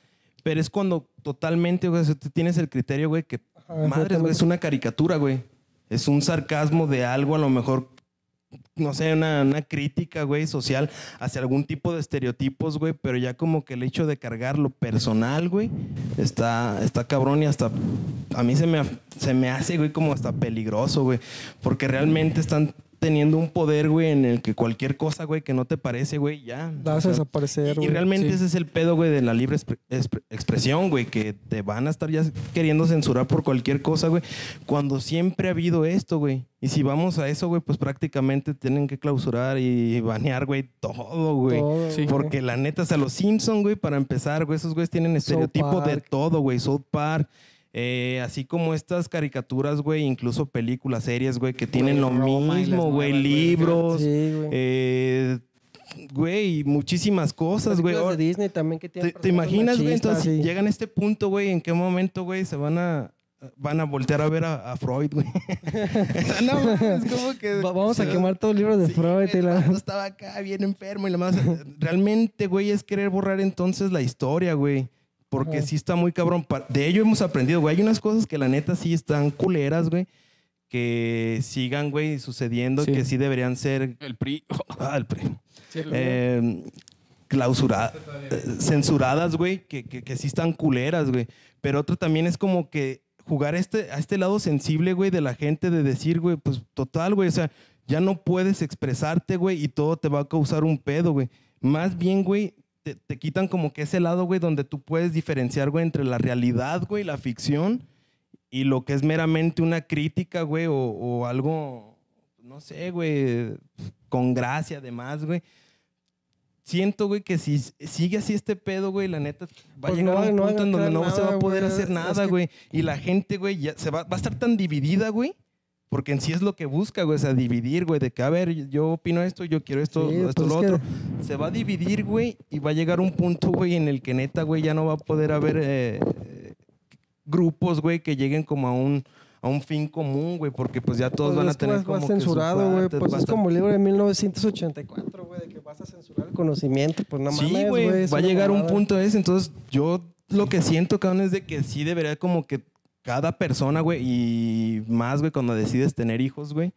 Pero es cuando totalmente, güey, o sea, tú tienes el criterio, güey, que Ajá, madres, güey, es una caricatura, güey. Es un sarcasmo de algo, a lo mejor, no sé, una, una crítica, güey, social hacia algún tipo de estereotipos, güey, pero ya como que el hecho de cargar lo personal, güey, está, está cabrón y hasta a mí se me, se me hace, güey, como hasta peligroso, güey, porque realmente están teniendo un poder, güey, en el que cualquier cosa, güey, que no te parece, güey, ya. Vas a desaparecer, y güey. realmente Sí. ese es el pedo, güey, de la libre expre- expre- expresión, güey, que te van a estar ya queriendo censurar por cualquier cosa, güey, cuando siempre ha habido esto, güey. Y si vamos a eso, güey, pues prácticamente tienen que clausurar y banear, güey, todo, güey. Güey. Porque la neta, o sea, los Simpsons, güey, para empezar, güey, esos güeyes tienen estereotipo de todo, güey. South Park. Eh, así como estas caricaturas, güey, incluso películas, series, güey, que tienen lo Roma mismo, güey, nuevas, libros, Sí, güey. eh, güey, muchísimas cosas, güey. De Disney también que tienen ¿Te, imaginas, güey? Entonces, sí. llegan a este punto, güey, ¿en qué momento, güey, se van a van a voltear a ver a, a Freud, güey? no, es como que Va- Vamos a quemar todos los libros de Sí, Freud y el la... estaba acá bien enfermo y la más realmente, güey, es querer borrar entonces la historia, güey. Porque Ajá. sí está muy cabrón. De ello hemos aprendido, güey. Hay unas cosas que la neta sí están culeras, güey. Que sigan, güey, sucediendo. Sí. Que sí deberían ser... El PRI. Ah, el pre- eh, clausura- eh, censuradas, güey, que, que, que sí están culeras, güey. Pero otro también es como que jugar este, a este lado sensible, güey, de la gente, de decir, güey, pues total, güey, o sea, ya no puedes expresarte, güey, y todo te va a causar un pedo, güey. Más bien, güey, te, te quitan como que ese lado, güey, donde tú puedes diferenciar, güey, entre la realidad, güey, la ficción, y lo que es meramente una crítica, güey, o, o algo, no sé, güey, con gracia, además, güey. Siento, güey, que si sigue así este pedo, güey, la neta, va a Pues llegar no, a un no punto en donde no crear se va a nada, poder güey. hacer Es nada, que- güey. Y la gente, güey, ya se va, va a estar tan dividida, güey, Porque en sí es lo que busca, güey, o sea, dividir, güey, de que, a ver, yo opino esto, yo quiero esto, Sí, esto, pues lo es que- otro. Se va a dividir, güey, y va a llegar un punto, güey, en el que neta, güey, ya no va a poder haber eh, grupos, güey, que lleguen como a un, a un fin común, güey, porque pues ya todos Pues van a tener como censurado, güey. Pues es como el libro de 1984, güey, de que vas a censurar el conocimiento. Pues no mames, sí, güey, va a llegar un punto ese. Entonces, yo lo que siento, cabrón, es de que sí debería como que cada persona, güey, y más, güey, cuando decides tener hijos, güey,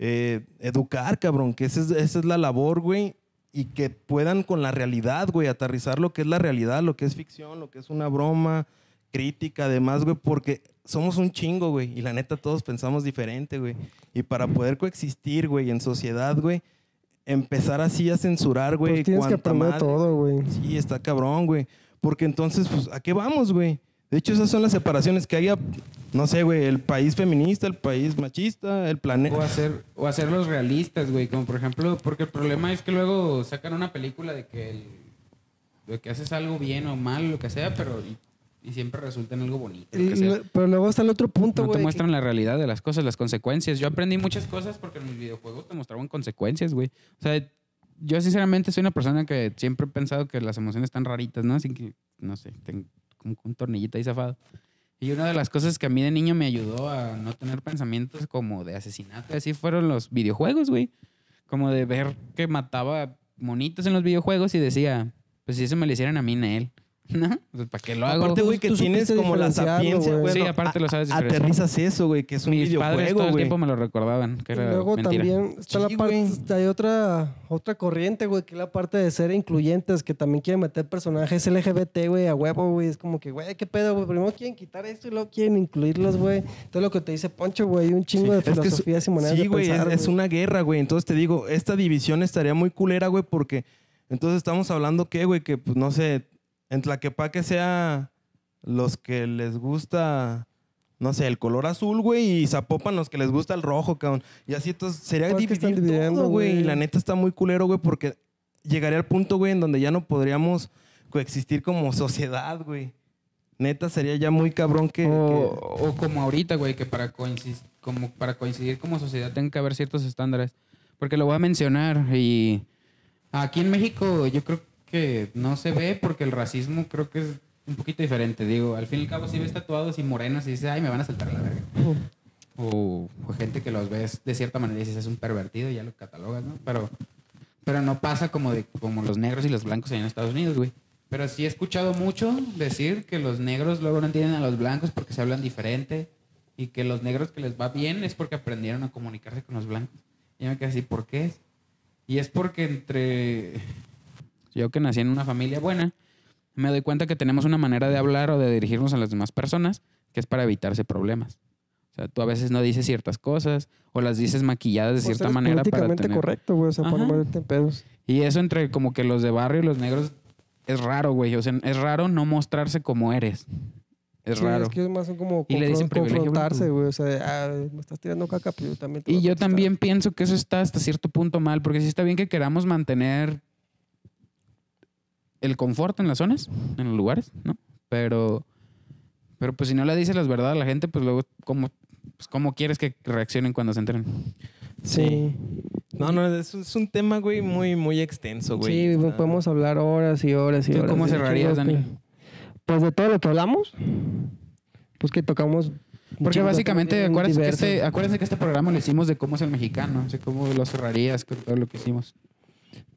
eh, educar, cabrón, que esa es, esa es la labor, güey, y que puedan con la realidad, güey, aterrizar lo que es la realidad, lo que es ficción, lo que es una broma, crítica, además, güey, porque somos un chingo, güey, y la neta todos pensamos diferente, güey. Y para poder coexistir, güey, en sociedad, güey, empezar así a censurar, güey, Pues tienes que aprender todo, güey. Sí, está cabrón, güey. Porque entonces, pues, ¿a qué vamos, güey? De hecho, esas son las separaciones que haya, no sé, güey, el país feminista, el país machista, el O planeta. hacer, o hacerlos realistas, güey. Como por ejemplo, porque el problema es que luego sacan una película de que, el- de que haces algo bien o mal, lo que sea, pero y, siempre resulta en algo bonito. lo Y que sea. lo- pero luego está el otro punto, No te güey. muestran la realidad de las cosas, las consecuencias. Yo aprendí muchas cosas porque en mis videojuegos te mostraban consecuencias, güey. O sea, yo sinceramente soy una persona que siempre he pensado que las emociones están raritas, ¿no? Así que, no sé, tengo como un tornillito ahí zafado. Y una de las cosas que a mí de niño me ayudó a no tener pensamientos como de asesinato, así fueron los videojuegos, güey. Como de ver que mataba monitos en los videojuegos y decía, pues si eso me lo hicieran a mí, en él. ¿No? Pues, ¿para qué lo hago? Aparte, güey, que tienes como la sapiencia, güey. Sí, aparte lo sabes diferenciar. Aterrizas eso, güey, que es un Mis padres todo videojuego, el güey. tiempo me lo recordaban, que Y era luego mentira. también está Sí, la parte, hay otra, otra corriente, güey, que es la parte de ser incluyentes, que también quieren meter personajes LGBT, güey, a huevo, güey. Es como que, güey, qué pedo, güey. Primero quieren quitar esto y luego quieren incluirlos, güey. Todo lo que te dice Poncho, güey, un chingo de Es que es- filosofías y maneras Sí, güey, es, es una guerra, güey. Entonces te digo, esta división estaría muy culera, güey, porque entonces estamos hablando que, güey, que pues no sé, en Tlaquepaque sea los que les gusta, no sé, el color azul, güey, y Zapopan los que les gusta el rojo, cabrón. Y así entonces sería Pues dividir todo, güey. Y la neta está muy culero, güey, porque llegaría al punto, güey, en donde ya no podríamos coexistir como sociedad, güey. Neta sería ya muy cabrón que... O, que- o como ahorita, güey, que para, coincis- como para coincidir como sociedad tenga que haber ciertos estándares. Porque lo voy a mencionar y aquí en México yo creo que no se ve porque el racismo creo que es un poquito diferente. Digo, al fin y al cabo si ves tatuados y morenos y dices, ay, me van a saltar la verga. güey. O, o gente que los ves de cierta manera y dices, es un pervertido y ya lo catalogas, ¿no? Pero, pero no pasa como, de, como los negros y los blancos allá en Estados Unidos, güey. Pero sí he escuchado mucho decir que los negros luego no entienden a los blancos porque se hablan diferente y que los negros que les va bien es porque aprendieron a comunicarse con los blancos. Y yo me quedé así, ¿por qué es? Y es porque entre... Yo que nací en una familia buena, me doy cuenta que tenemos una manera de hablar o de dirigirnos a las demás personas que es para evitarse problemas. O sea, tú a veces no dices ciertas cosas o las dices maquilladas de Pues cierta eres manera para tener... correcto, güey, o sea, para no en pedos. Y eso entre como que los de barrio y los negros es raro, güey. O sea, es raro no mostrarse como eres. Es Sí, raro. Es que más son como Y le dicen confrontarse, güey. O sea, de, ah, me estás tirando caca, pero yo también te Y yo también pienso que eso está hasta cierto punto mal, porque sí está bien que queramos mantener el confort en las zonas, en los lugares, ¿no? Pero, pero pues si no le dices las verdades a la gente, pues luego, ¿cómo, pues, ¿cómo quieres que reaccionen cuando se enteren? Sí. No, no, es, es un tema, güey, muy, muy extenso, güey. Sí, podemos hablar horas y horas y ¿Tú horas. cómo cerrarías, que- Dani? Pues de todo lo que hablamos, pues que tocamos. Porque básicamente, acuérdense que, este, acuérdense que este programa lo hicimos de cómo es el mexicano, o sea, cómo lo cerrarías con todo lo que hicimos.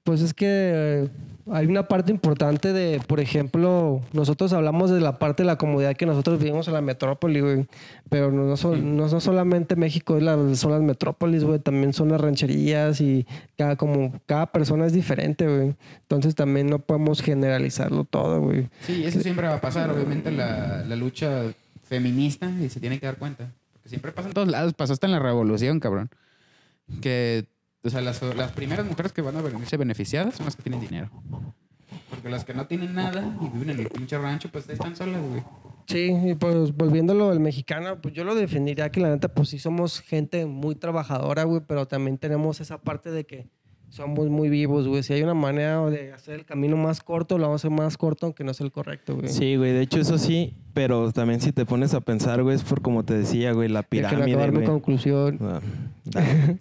Pues es que eh, hay una parte importante de, por ejemplo, nosotros hablamos de la parte de la comodidad que nosotros vivimos en la metrópoli, güey. Pero no, no, son- no, no solamente México es la- son las metrópolis, güey. También son las rancherías y cada, como, cada persona es diferente, güey. Entonces también no podemos generalizarlo todo, güey. Sí, eso siempre va a pasar, obviamente, la, la lucha feminista, y se tiene que dar cuenta. Porque siempre pasa en todos lados, pasó hasta en la revolución, cabrón. Que, o sea, las, las primeras mujeres que van a verse beneficiadas son las que tienen dinero. Porque las que no tienen nada y viven en el pinche rancho, pues ahí están solas, güey. Sí, y pues volviéndolo del mexicano, pues yo lo definiría que la neta, pues sí somos gente muy trabajadora, güey, pero también tenemos esa parte de que somos muy vivos, güey. Si hay una manera de hacer el camino más corto, lo vamos a hacer más corto, aunque no es el correcto, güey. Sí, güey, de hecho eso sí, pero también si te pones a pensar, güey, es por como te decía, güey, la pirámide, acabar mi güey. conclusión. Ah.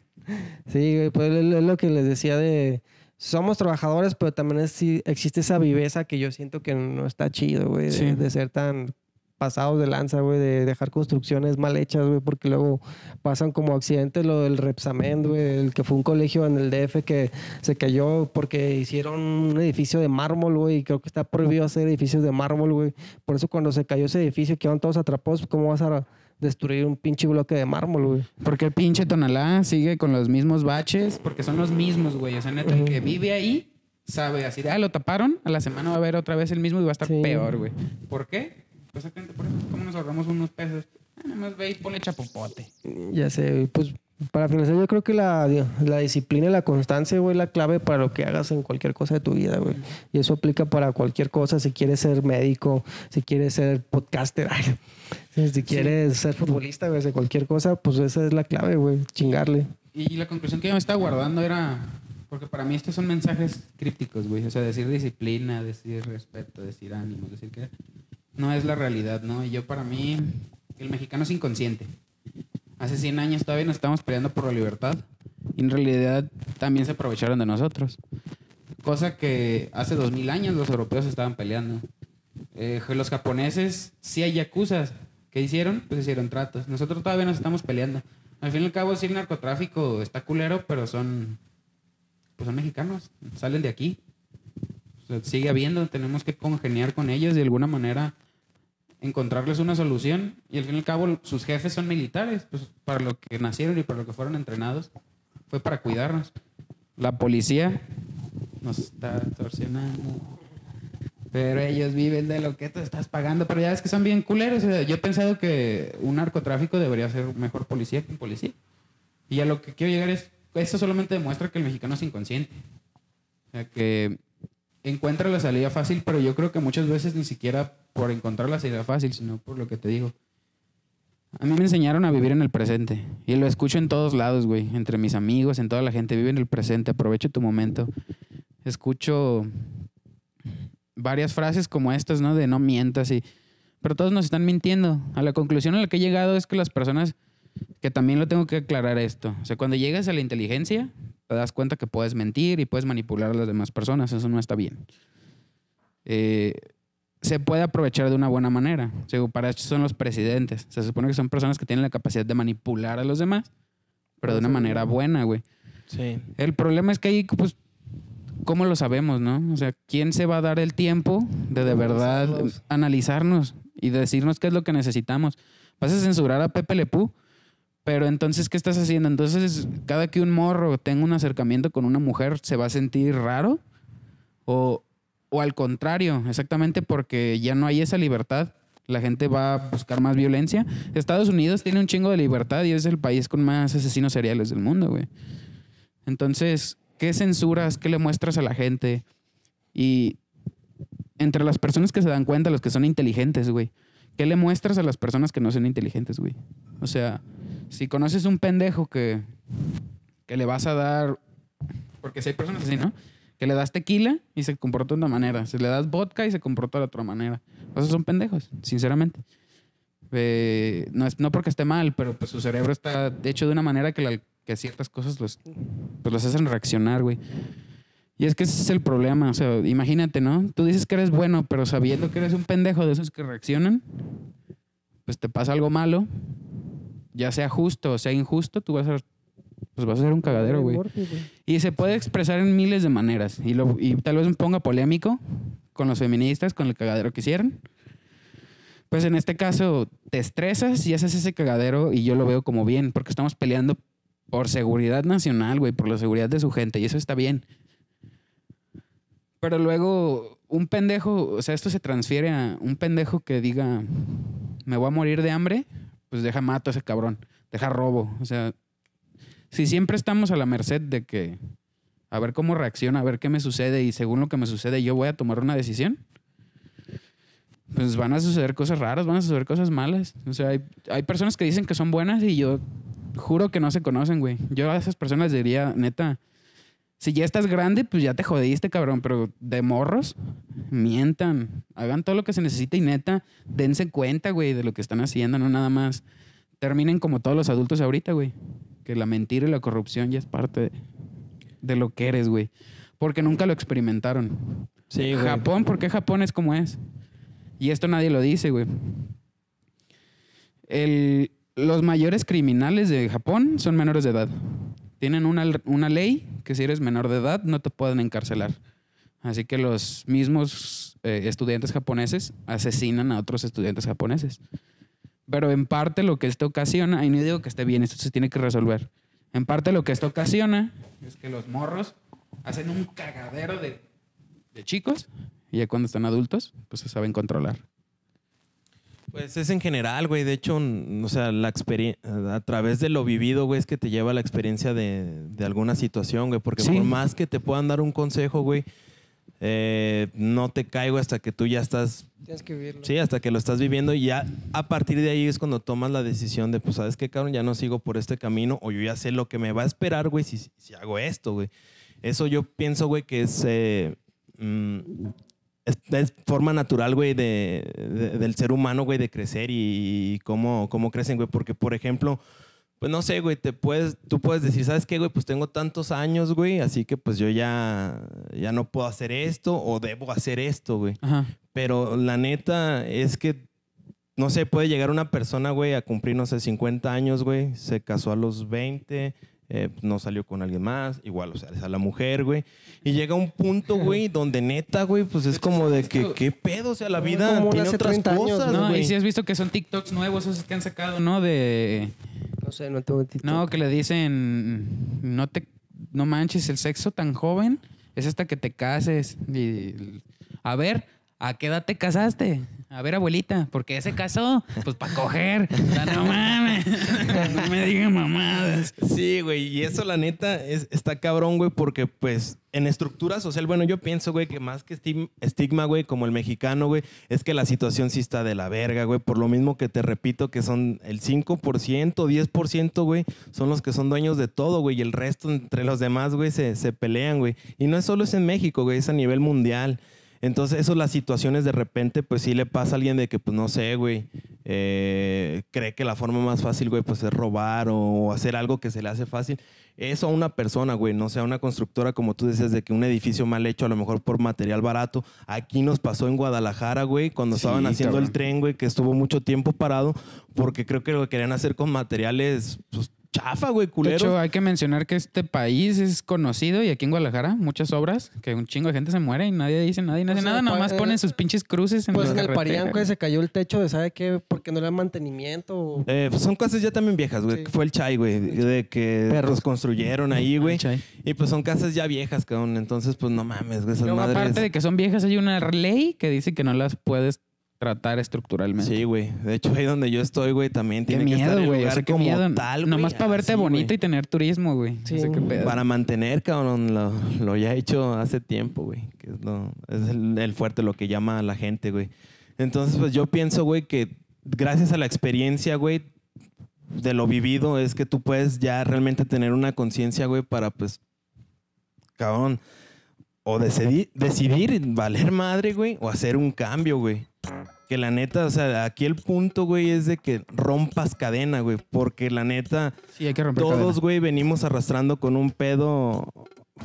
Sí, güey, pues es lo que les decía de... Somos trabajadores, pero también es- sí existe esa viveza que yo siento que no está chido, güey, de ser tan pasados de lanza, güey, de dejar construcciones mal hechas, güey, porque luego pasan como accidentes, lo del Repsamen, güey, el que fue un colegio en el DF que se cayó porque hicieron un edificio de mármol, güey, y creo que está prohibido hacer edificios de mármol, güey. Por eso cuando se cayó ese edificio quedaron todos atrapados, ¿cómo vas a destruir un pinche bloque de mármol, güey? Porque el pinche Tonalá sigue con los mismos baches, porque son los mismos, güey. O sea, neta, el que vive ahí sabe así de, ah, lo taparon, a la semana va a haber otra vez el mismo y va a estar Sí. peor, güey. ¿Por qué? Pues exactamente por eso. ¿Cómo nos ahorramos unos pesos? Ah, nada más ve y ponle chapopote. Ya sé, pues para finalizar, yo creo que la, la disciplina y la constancia, güey, es la clave para lo que hagas en cualquier cosa de tu vida, güey. Y eso aplica para cualquier cosa, si quieres ser médico, si quieres ser podcaster, ay, si quieres ser futbolista, güey, de cualquier cosa, pues esa es la clave, güey, chingarle. Y la conclusión que yo me estaba guardando era, porque para mí estos son mensajes crípticos, güey. O sea, decir disciplina, decir respeto, decir ánimo, decir que no es la realidad, ¿no? Y yo para mí, el mexicano es inconsciente. Hace 100 años todavía nos estábamos peleando por la libertad. Y en realidad también se aprovecharon de nosotros. Cosa que hace 2000 años los europeos estaban peleando. Eh, los japoneses, sí hay yakuzas. ¿Qué hicieron? Pues hicieron tratos. Nosotros todavía nos estamos peleando. Al fin y al cabo, sí, el narcotráfico está culero, pero son. Pues son mexicanos. Salen de aquí. Sigue habiendo. Tenemos que congeniar con ellos de alguna manera. Encontrarles una solución. Y al fin y al cabo, sus jefes son militares. Pues para lo que nacieron y para lo que fueron entrenados. Fue para cuidarnos. La policía nos está extorsionando. Pero ellos viven de lo que tú estás pagando. Pero ya ves que son bien culeros. Yo he pensado que un narcotráfico debería ser mejor policía que un policía. Y a lo que quiero llegar es, esto solamente demuestra que el mexicano es inconsciente. O sea, que encuentra la salida fácil, pero yo creo que muchas veces ni siquiera por encontrar la salida fácil, sino por lo que te digo. A mí me enseñaron a vivir en el presente. Y lo escucho en todos lados, güey. Entre mis amigos, en toda la gente. Vive en el presente, aprovecha tu momento. Escucho varias frases como estas, ¿no? De no mientas y... Pero todos nos están mintiendo. A la conclusión a la que he llegado es que las personas... Que también lo tengo que aclarar esto. O sea, cuando llegas a la inteligencia, te das cuenta que puedes mentir y puedes manipular a las demás personas. Eso no está bien. Eh, se puede aprovechar de una buena manera. O sea, para eso son los presidentes. Se supone que son personas que tienen la capacidad de manipular a los demás, pero de una manera buena, güey. Sí. El problema es que ahí, pues, ¿cómo lo sabemos, no? O sea, ¿quién se va a dar el tiempo de de verdad analizarnos y decirnos qué es lo que necesitamos? Vas a censurar a Pepe Lepú, pero entonces, ¿qué estás haciendo? Entonces, cada que un morro tenga un acercamiento con una mujer, ¿se va a sentir raro? O, o al contrario, exactamente porque ya no hay esa libertad. La gente va a buscar más violencia. Estados Unidos tiene un chingo de libertad y es el país con más asesinos seriales del mundo, güey. Entonces, ¿qué censuras? ¿Qué le muestras a la gente? Y entre las personas que se dan cuenta, los que son inteligentes, güey, ¿qué le muestras a las personas que no son inteligentes, güey? O sea, si conoces un pendejo que, que le vas a dar, porque si hay personas así, ¿no? Que le das tequila y se comporta de una manera. Si le das vodka y se comporta de otra manera. Esos son pendejos, sinceramente. Eh, no, es, no porque esté mal, pero pues su cerebro está hecho de una manera que, la- que ciertas cosas los, pues los hacen reaccionar, güey. Y es que ese es el problema. O sea, imagínate, ¿no? Tú dices que eres bueno, pero sabiendo que eres un pendejo de esos que reaccionan, pues te pasa algo malo, ya sea justo o sea injusto, tú vas a, pues vas a ser un cagadero, güey. Y se puede expresar en miles de maneras. Y, lo, y tal vez me ponga polémico con los feministas, con el cagadero que hicieron. Pues en este caso te estresas y haces ese cagadero y yo lo veo como bien, porque estamos peleando por seguridad nacional, güey, por la seguridad de su gente y eso está bien. Pero luego un pendejo, o sea, esto se transfiere a un pendejo que diga, me voy a morir de hambre, pues deja mato a ese cabrón, deja robo. O sea, si siempre estamos a la merced de que a ver cómo reacciona, a ver qué me sucede y según lo que me sucede yo voy a tomar una decisión, pues van a suceder cosas raras, van a suceder cosas malas. O sea, hay, hay personas que dicen que son buenas y yo juro que no se conocen, güey. Yo a esas personas les diría, neta, Si ya estás grande, pues ya te jodiste, cabrón. Pero de morros, mientan. Hagan todo lo que se necesita y neta, dense cuenta, güey, de lo que están haciendo, no nada más. Terminen como todos los adultos ahorita, güey. Que la mentira y la corrupción ya es parte de, de lo que eres, güey. Porque nunca lo experimentaron. Sí, güey. Japón, ¿por qué Japón es como es? Y esto nadie lo dice, güey. El- los mayores criminales de Japón son menores de edad. Tienen una, una ley que si eres menor de edad no te pueden encarcelar. Así que los mismos eh, estudiantes japoneses asesinan a otros estudiantes japoneses. Pero en parte lo que esto ocasiona, y no digo que esté bien, esto se tiene que resolver. En parte lo que esto ocasiona es que los morros hacen un cagadero de, de chicos y ya cuando están adultos, pues se saben controlar. Pues es en general, güey. De hecho, o sea, la experiencia, a través de lo vivido, güey, es que te lleva a la experiencia de, de alguna situación, güey. Porque Sí. por más que te puedan dar un consejo, güey, eh, no te caigo hasta que tú ya estás, Tienes que vivirlo. sí, hasta que lo estás viviendo y ya a partir de ahí es cuando tomas la decisión de, pues, ¿sabes qué, cabrón? Ya no sigo por este camino o yo ya sé lo que me va a esperar, güey, si, si hago esto, güey. Eso yo pienso, güey, que es... eh, mm, es, es forma natural, güey, de, de- del ser humano, güey, de crecer y, cómo, cómo crecen, güey. Porque, por ejemplo, pues no sé, güey, te puedes, tú puedes decir, ¿sabes qué, güey? Pues tengo tantos años, güey, así que pues yo ya, ya no puedo hacer esto o debo hacer esto, güey. Ajá. Pero la neta es que, no sé, puede llegar una persona, güey, a cumplir, no sé, 50 años, güey, se casó a los 20, eh, no salió con alguien más, igual, o sea, es a la mujer, güey. Y llega un punto, güey, donde neta, güey, pues es como de que, ¿qué pedo? O sea, la vida Como tiene hace otras 30 años, cosas, No, güey. y si has visto que son TikToks nuevos esos que han sacado, ¿no? De... No sé, no tengo TikTok. No, que le dicen, no te, no manches, el sexo tan joven es hasta que te cases. Y, a ver, ¿a qué edad te casaste? A ver, abuelita, ¿por qué se casó? Pues para coger. O sea, no mames. No me digan mamadas. Sí, güey, y eso la neta es, está cabrón, güey, porque pues en estructura social, bueno, yo pienso, güey, que más que estigma, güey, como el mexicano, güey, es que la situación sí está de la verga, güey, por lo mismo que te repito que son el 5%, 10%, güey, son los que son dueños de todo, güey, y el resto entre los demás, güey, se, se pelean, güey. Y no es solo es en México, güey, es a nivel mundial. Entonces, eso, las situaciones de repente, pues sí le pasa a alguien de que, pues no sé, güey, eh, cree que la forma más fácil, güey, pues es robar o hacer algo que se le hace fácil. Eso a una persona, güey, no sea una constructora, como tú decías, de que un edificio mal hecho, a lo mejor por material barato. Aquí nos pasó en Guadalajara, güey, cuando Sí, estaban haciendo el tren, güey, que estuvo mucho tiempo parado, porque creo que lo querían hacer con materiales, pues, chafa, güey, De culero. hecho, hay que mencionar que este país es conocido y aquí en Guadalajara muchas obras que un chingo de gente se muere y nadie dice nada y nadie Pues nada, nomás en ponen sus pinches cruces en Pues en el. Parián, güey, se cayó el techo de sabe qué, porque no le dan mantenimiento. o- Eh, pues son casas ya también viejas, güey. Sí. Fue el chai, güey, de que Perros. los construyeron ahí, güey. Y pues son casas ya viejas, cabrón. Entonces, pues no mames, güey, esas Luego, madres. aparte de que son viejas, hay una ley que dice que no las puedes tratar estructuralmente. Sí, güey. De hecho, ahí donde yo estoy, güey, también tiene que estar miedo, el güey. O lugar sea, como miedo. tal, Nomás güey, para verte así, bonito güey. y tener turismo, güey. Sí. Sé qué pedo. Para mantener, cabrón, lo, lo ya he hecho hace tiempo, güey. Que es, lo- es el, el fuerte, lo que llama a la gente, güey. Entonces, pues yo pienso, güey, que gracias a la experiencia, güey, de lo vivido, es que tú puedes ya realmente tener una conciencia, güey, para, pues, cabrón, o decidir, decidir valer madre, güey, o hacer un cambio, güey. Que la neta, o sea, aquí el punto, güey, es de que rompas cadena, güey. Porque la neta, Sí, hay que romper todos, güey, venimos arrastrando con un pedo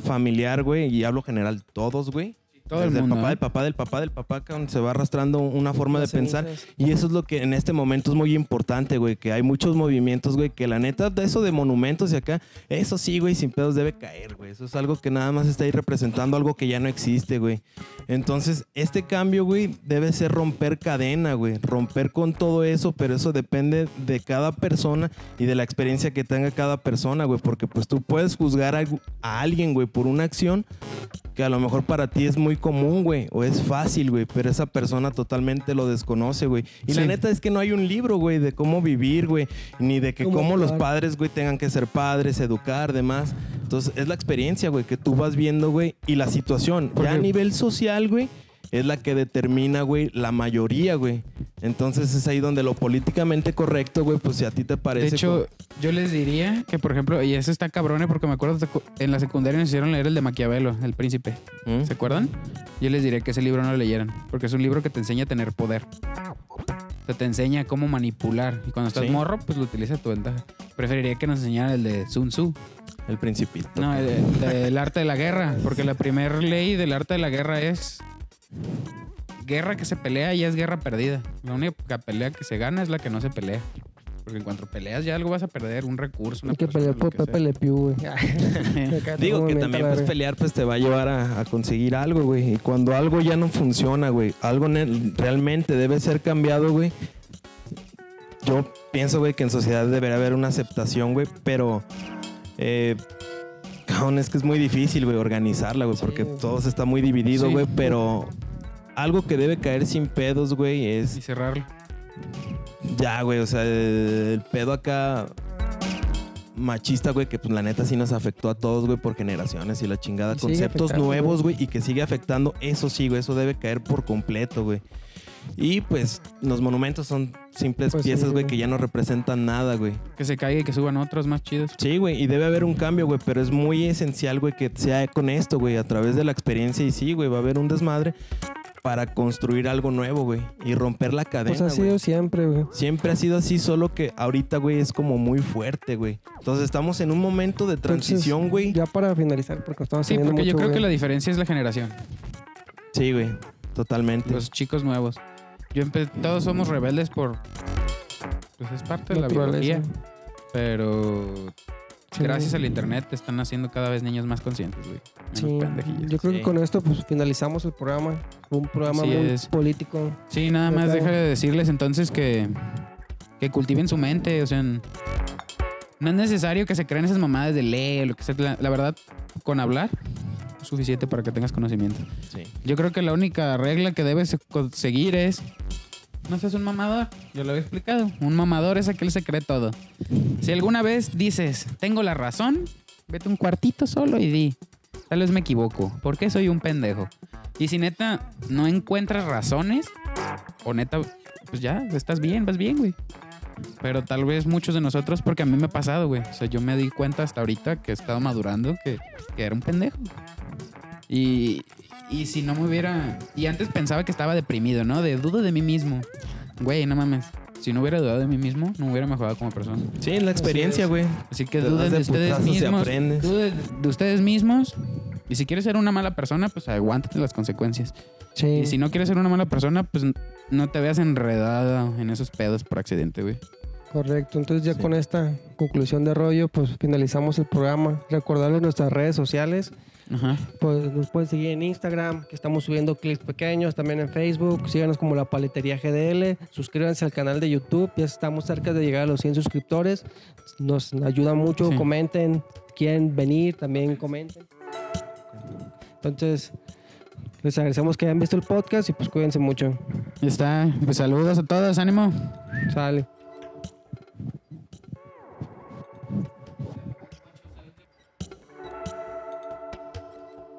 familiar, güey, y hablo general, todos, güey. Todo el papá ¿eh? del papá del papá del papá, cabrón, se va arrastrando una forma de pensar. Y eso es lo que en este momento es muy importante, güey, que hay muchos movimientos, güey, que la neta, de eso de monumentos y acá, eso sí, güey, sin pedos debe caer, güey. Eso es algo que nada más está ahí representando algo que ya no existe, güey. Entonces, este cambio, güey, debe ser romper cadena, güey. Romper con todo eso, pero eso depende de cada persona y de la experiencia que tenga cada persona, güey. Porque pues tú puedes juzgar a, a alguien, güey, por una acción que a lo mejor para ti es muy común, güey, o es fácil, güey, pero esa persona totalmente lo desconoce, güey. Y la neta es que no hay un libro, güey, de cómo vivir, güey, ni de que Cómo cómo los padres, güey, tengan que ser padres, educar, demás. Entonces, es la experiencia, güey, que tú vas viendo, güey, y la situación. Ya a nivel social, güey, es la que determina, güey, la mayoría, güey. Entonces es ahí donde lo políticamente correcto, güey, pues si a ti te parece... De hecho, yo les diría que, por ejemplo, y eso está cabrón, ¿eh? porque me acuerdo en la secundaria nos hicieron leer el de Maquiavelo, El Príncipe. ¿Mm? ¿Se acuerdan? Yo les diría que ese libro no lo leyeran, porque es un libro que te enseña a tener poder. O sea, te enseña cómo manipular. Y cuando estás Sí. morro, pues lo utiliza a tu ventaja. Preferiría que nos enseñaran el de Sun Tzu. El principito. No, el, el arte de la guerra. Porque la primera ley del arte de la guerra es... Guerra que se pelea ya es guerra perdida. La única pelea que se gana es la que no se pelea. Porque en cuanto peleas ya algo vas a perder, un recurso, una Hay que persona, pelear lo por. Pepe Le Pew, güey. Digo que también pues pelear pues te va a llevar a, a conseguir algo, güey. Y cuando algo ya no funciona, güey, algo realmente debe ser cambiado, güey. Yo pienso, güey, que en sociedad debería haber una aceptación, güey, pero... Eh, cabrón, es que es muy difícil, güey, organizarla, güey, Sí, porque güey. todo se está muy dividido, Sí. güey, pero... Algo que debe caer sin pedos, güey, es Y cerrarlo. ya, güey, o sea, el pedo acá machista, güey, que pues la neta sí nos afectó a todos, güey, por generaciones y la chingada. Y Conceptos nuevos, güey, y que sigue afectando, eso sí, güey, eso debe caer por completo, güey. Y pues los monumentos son simples Pues piezas, güey, güey. que ya no representan nada, güey. Que se caiga y que suban otros más chidos. Sí, güey, y debe haber un cambio, güey, pero es muy esencial, güey, que sea con esto, güey, a través de la experiencia y sí, güey, va a haber un desmadre para construir algo nuevo, güey, y romper la cadena, Pues ha güey. sido siempre, güey. Siempre ha sido así, solo que ahorita, güey, es como muy fuerte, güey. Entonces estamos en un momento de transición, Entonces, güey. Ya para finalizar, porque estamos Sí, porque yo creo que la diferencia es la generación. Sí, güey, totalmente. Los chicos nuevos. Yo empe- todos somos rebeldes por... Pues es parte de la biología. Pero Sí. gracias al internet están haciendo cada vez niños más conscientes, güey. Sí, yo creo Sí. que con esto pues finalizamos el programa. Un programa Así muy es. político. Sí, nada más déjale de decirles entonces que, que cultiven su mente, o sea, no es necesario que se crean esas mamadas de ley o lo que sea. La, la verdad, con hablar es suficiente para que tengas conocimiento. Sí. Yo creo que la única regla que debes seguir es no seas un mamador. Yo lo había explicado. Un mamador es aquel que se cree todo. Si alguna vez dices, tengo la razón, vete un cuartito solo y di, tal vez me equivoco. ¿Por qué soy un pendejo? Y si neta no encuentras razones, o neta, pues ya, estás bien, vas bien, güey. Pero tal vez muchos de nosotros, porque a mí me ha pasado, güey. O sea, yo me di cuenta hasta ahorita que he estado madurando que, que era un pendejo. Y, y si no me hubiera... Y antes pensaba que estaba deprimido, ¿no? De dudo de mí mismo. Güey, no mames. Si no hubiera dudado de mí mismo, no hubiera mejorado como persona. Sí, la experiencia, güey. Así que duden de, de ustedes mismos. Duden de ustedes mismos. Y si quieres ser una mala persona, pues aguántate las consecuencias. Sí. Y si no quieres ser una mala persona, pues no te veas enredada en esos pedos por accidente, güey. Correcto. Entonces ya Sí. con esta conclusión de rollo, pues finalizamos el programa. Recordarles nuestras redes sociales. Ajá. Pues nos pueden seguir en Instagram, que estamos subiendo clips pequeños, también en Facebook. Síganos como la paletería GDL. Suscríbanse al canal de YouTube. Ya estamos cerca de llegar a los 100 suscriptores. Nos ayuda mucho. Sí. Comenten. Quieren venir, también comenten. Entonces, les agradecemos que hayan visto el podcast y pues cuídense mucho. Ya está. Pues saludos a todos, ánimo. Sale.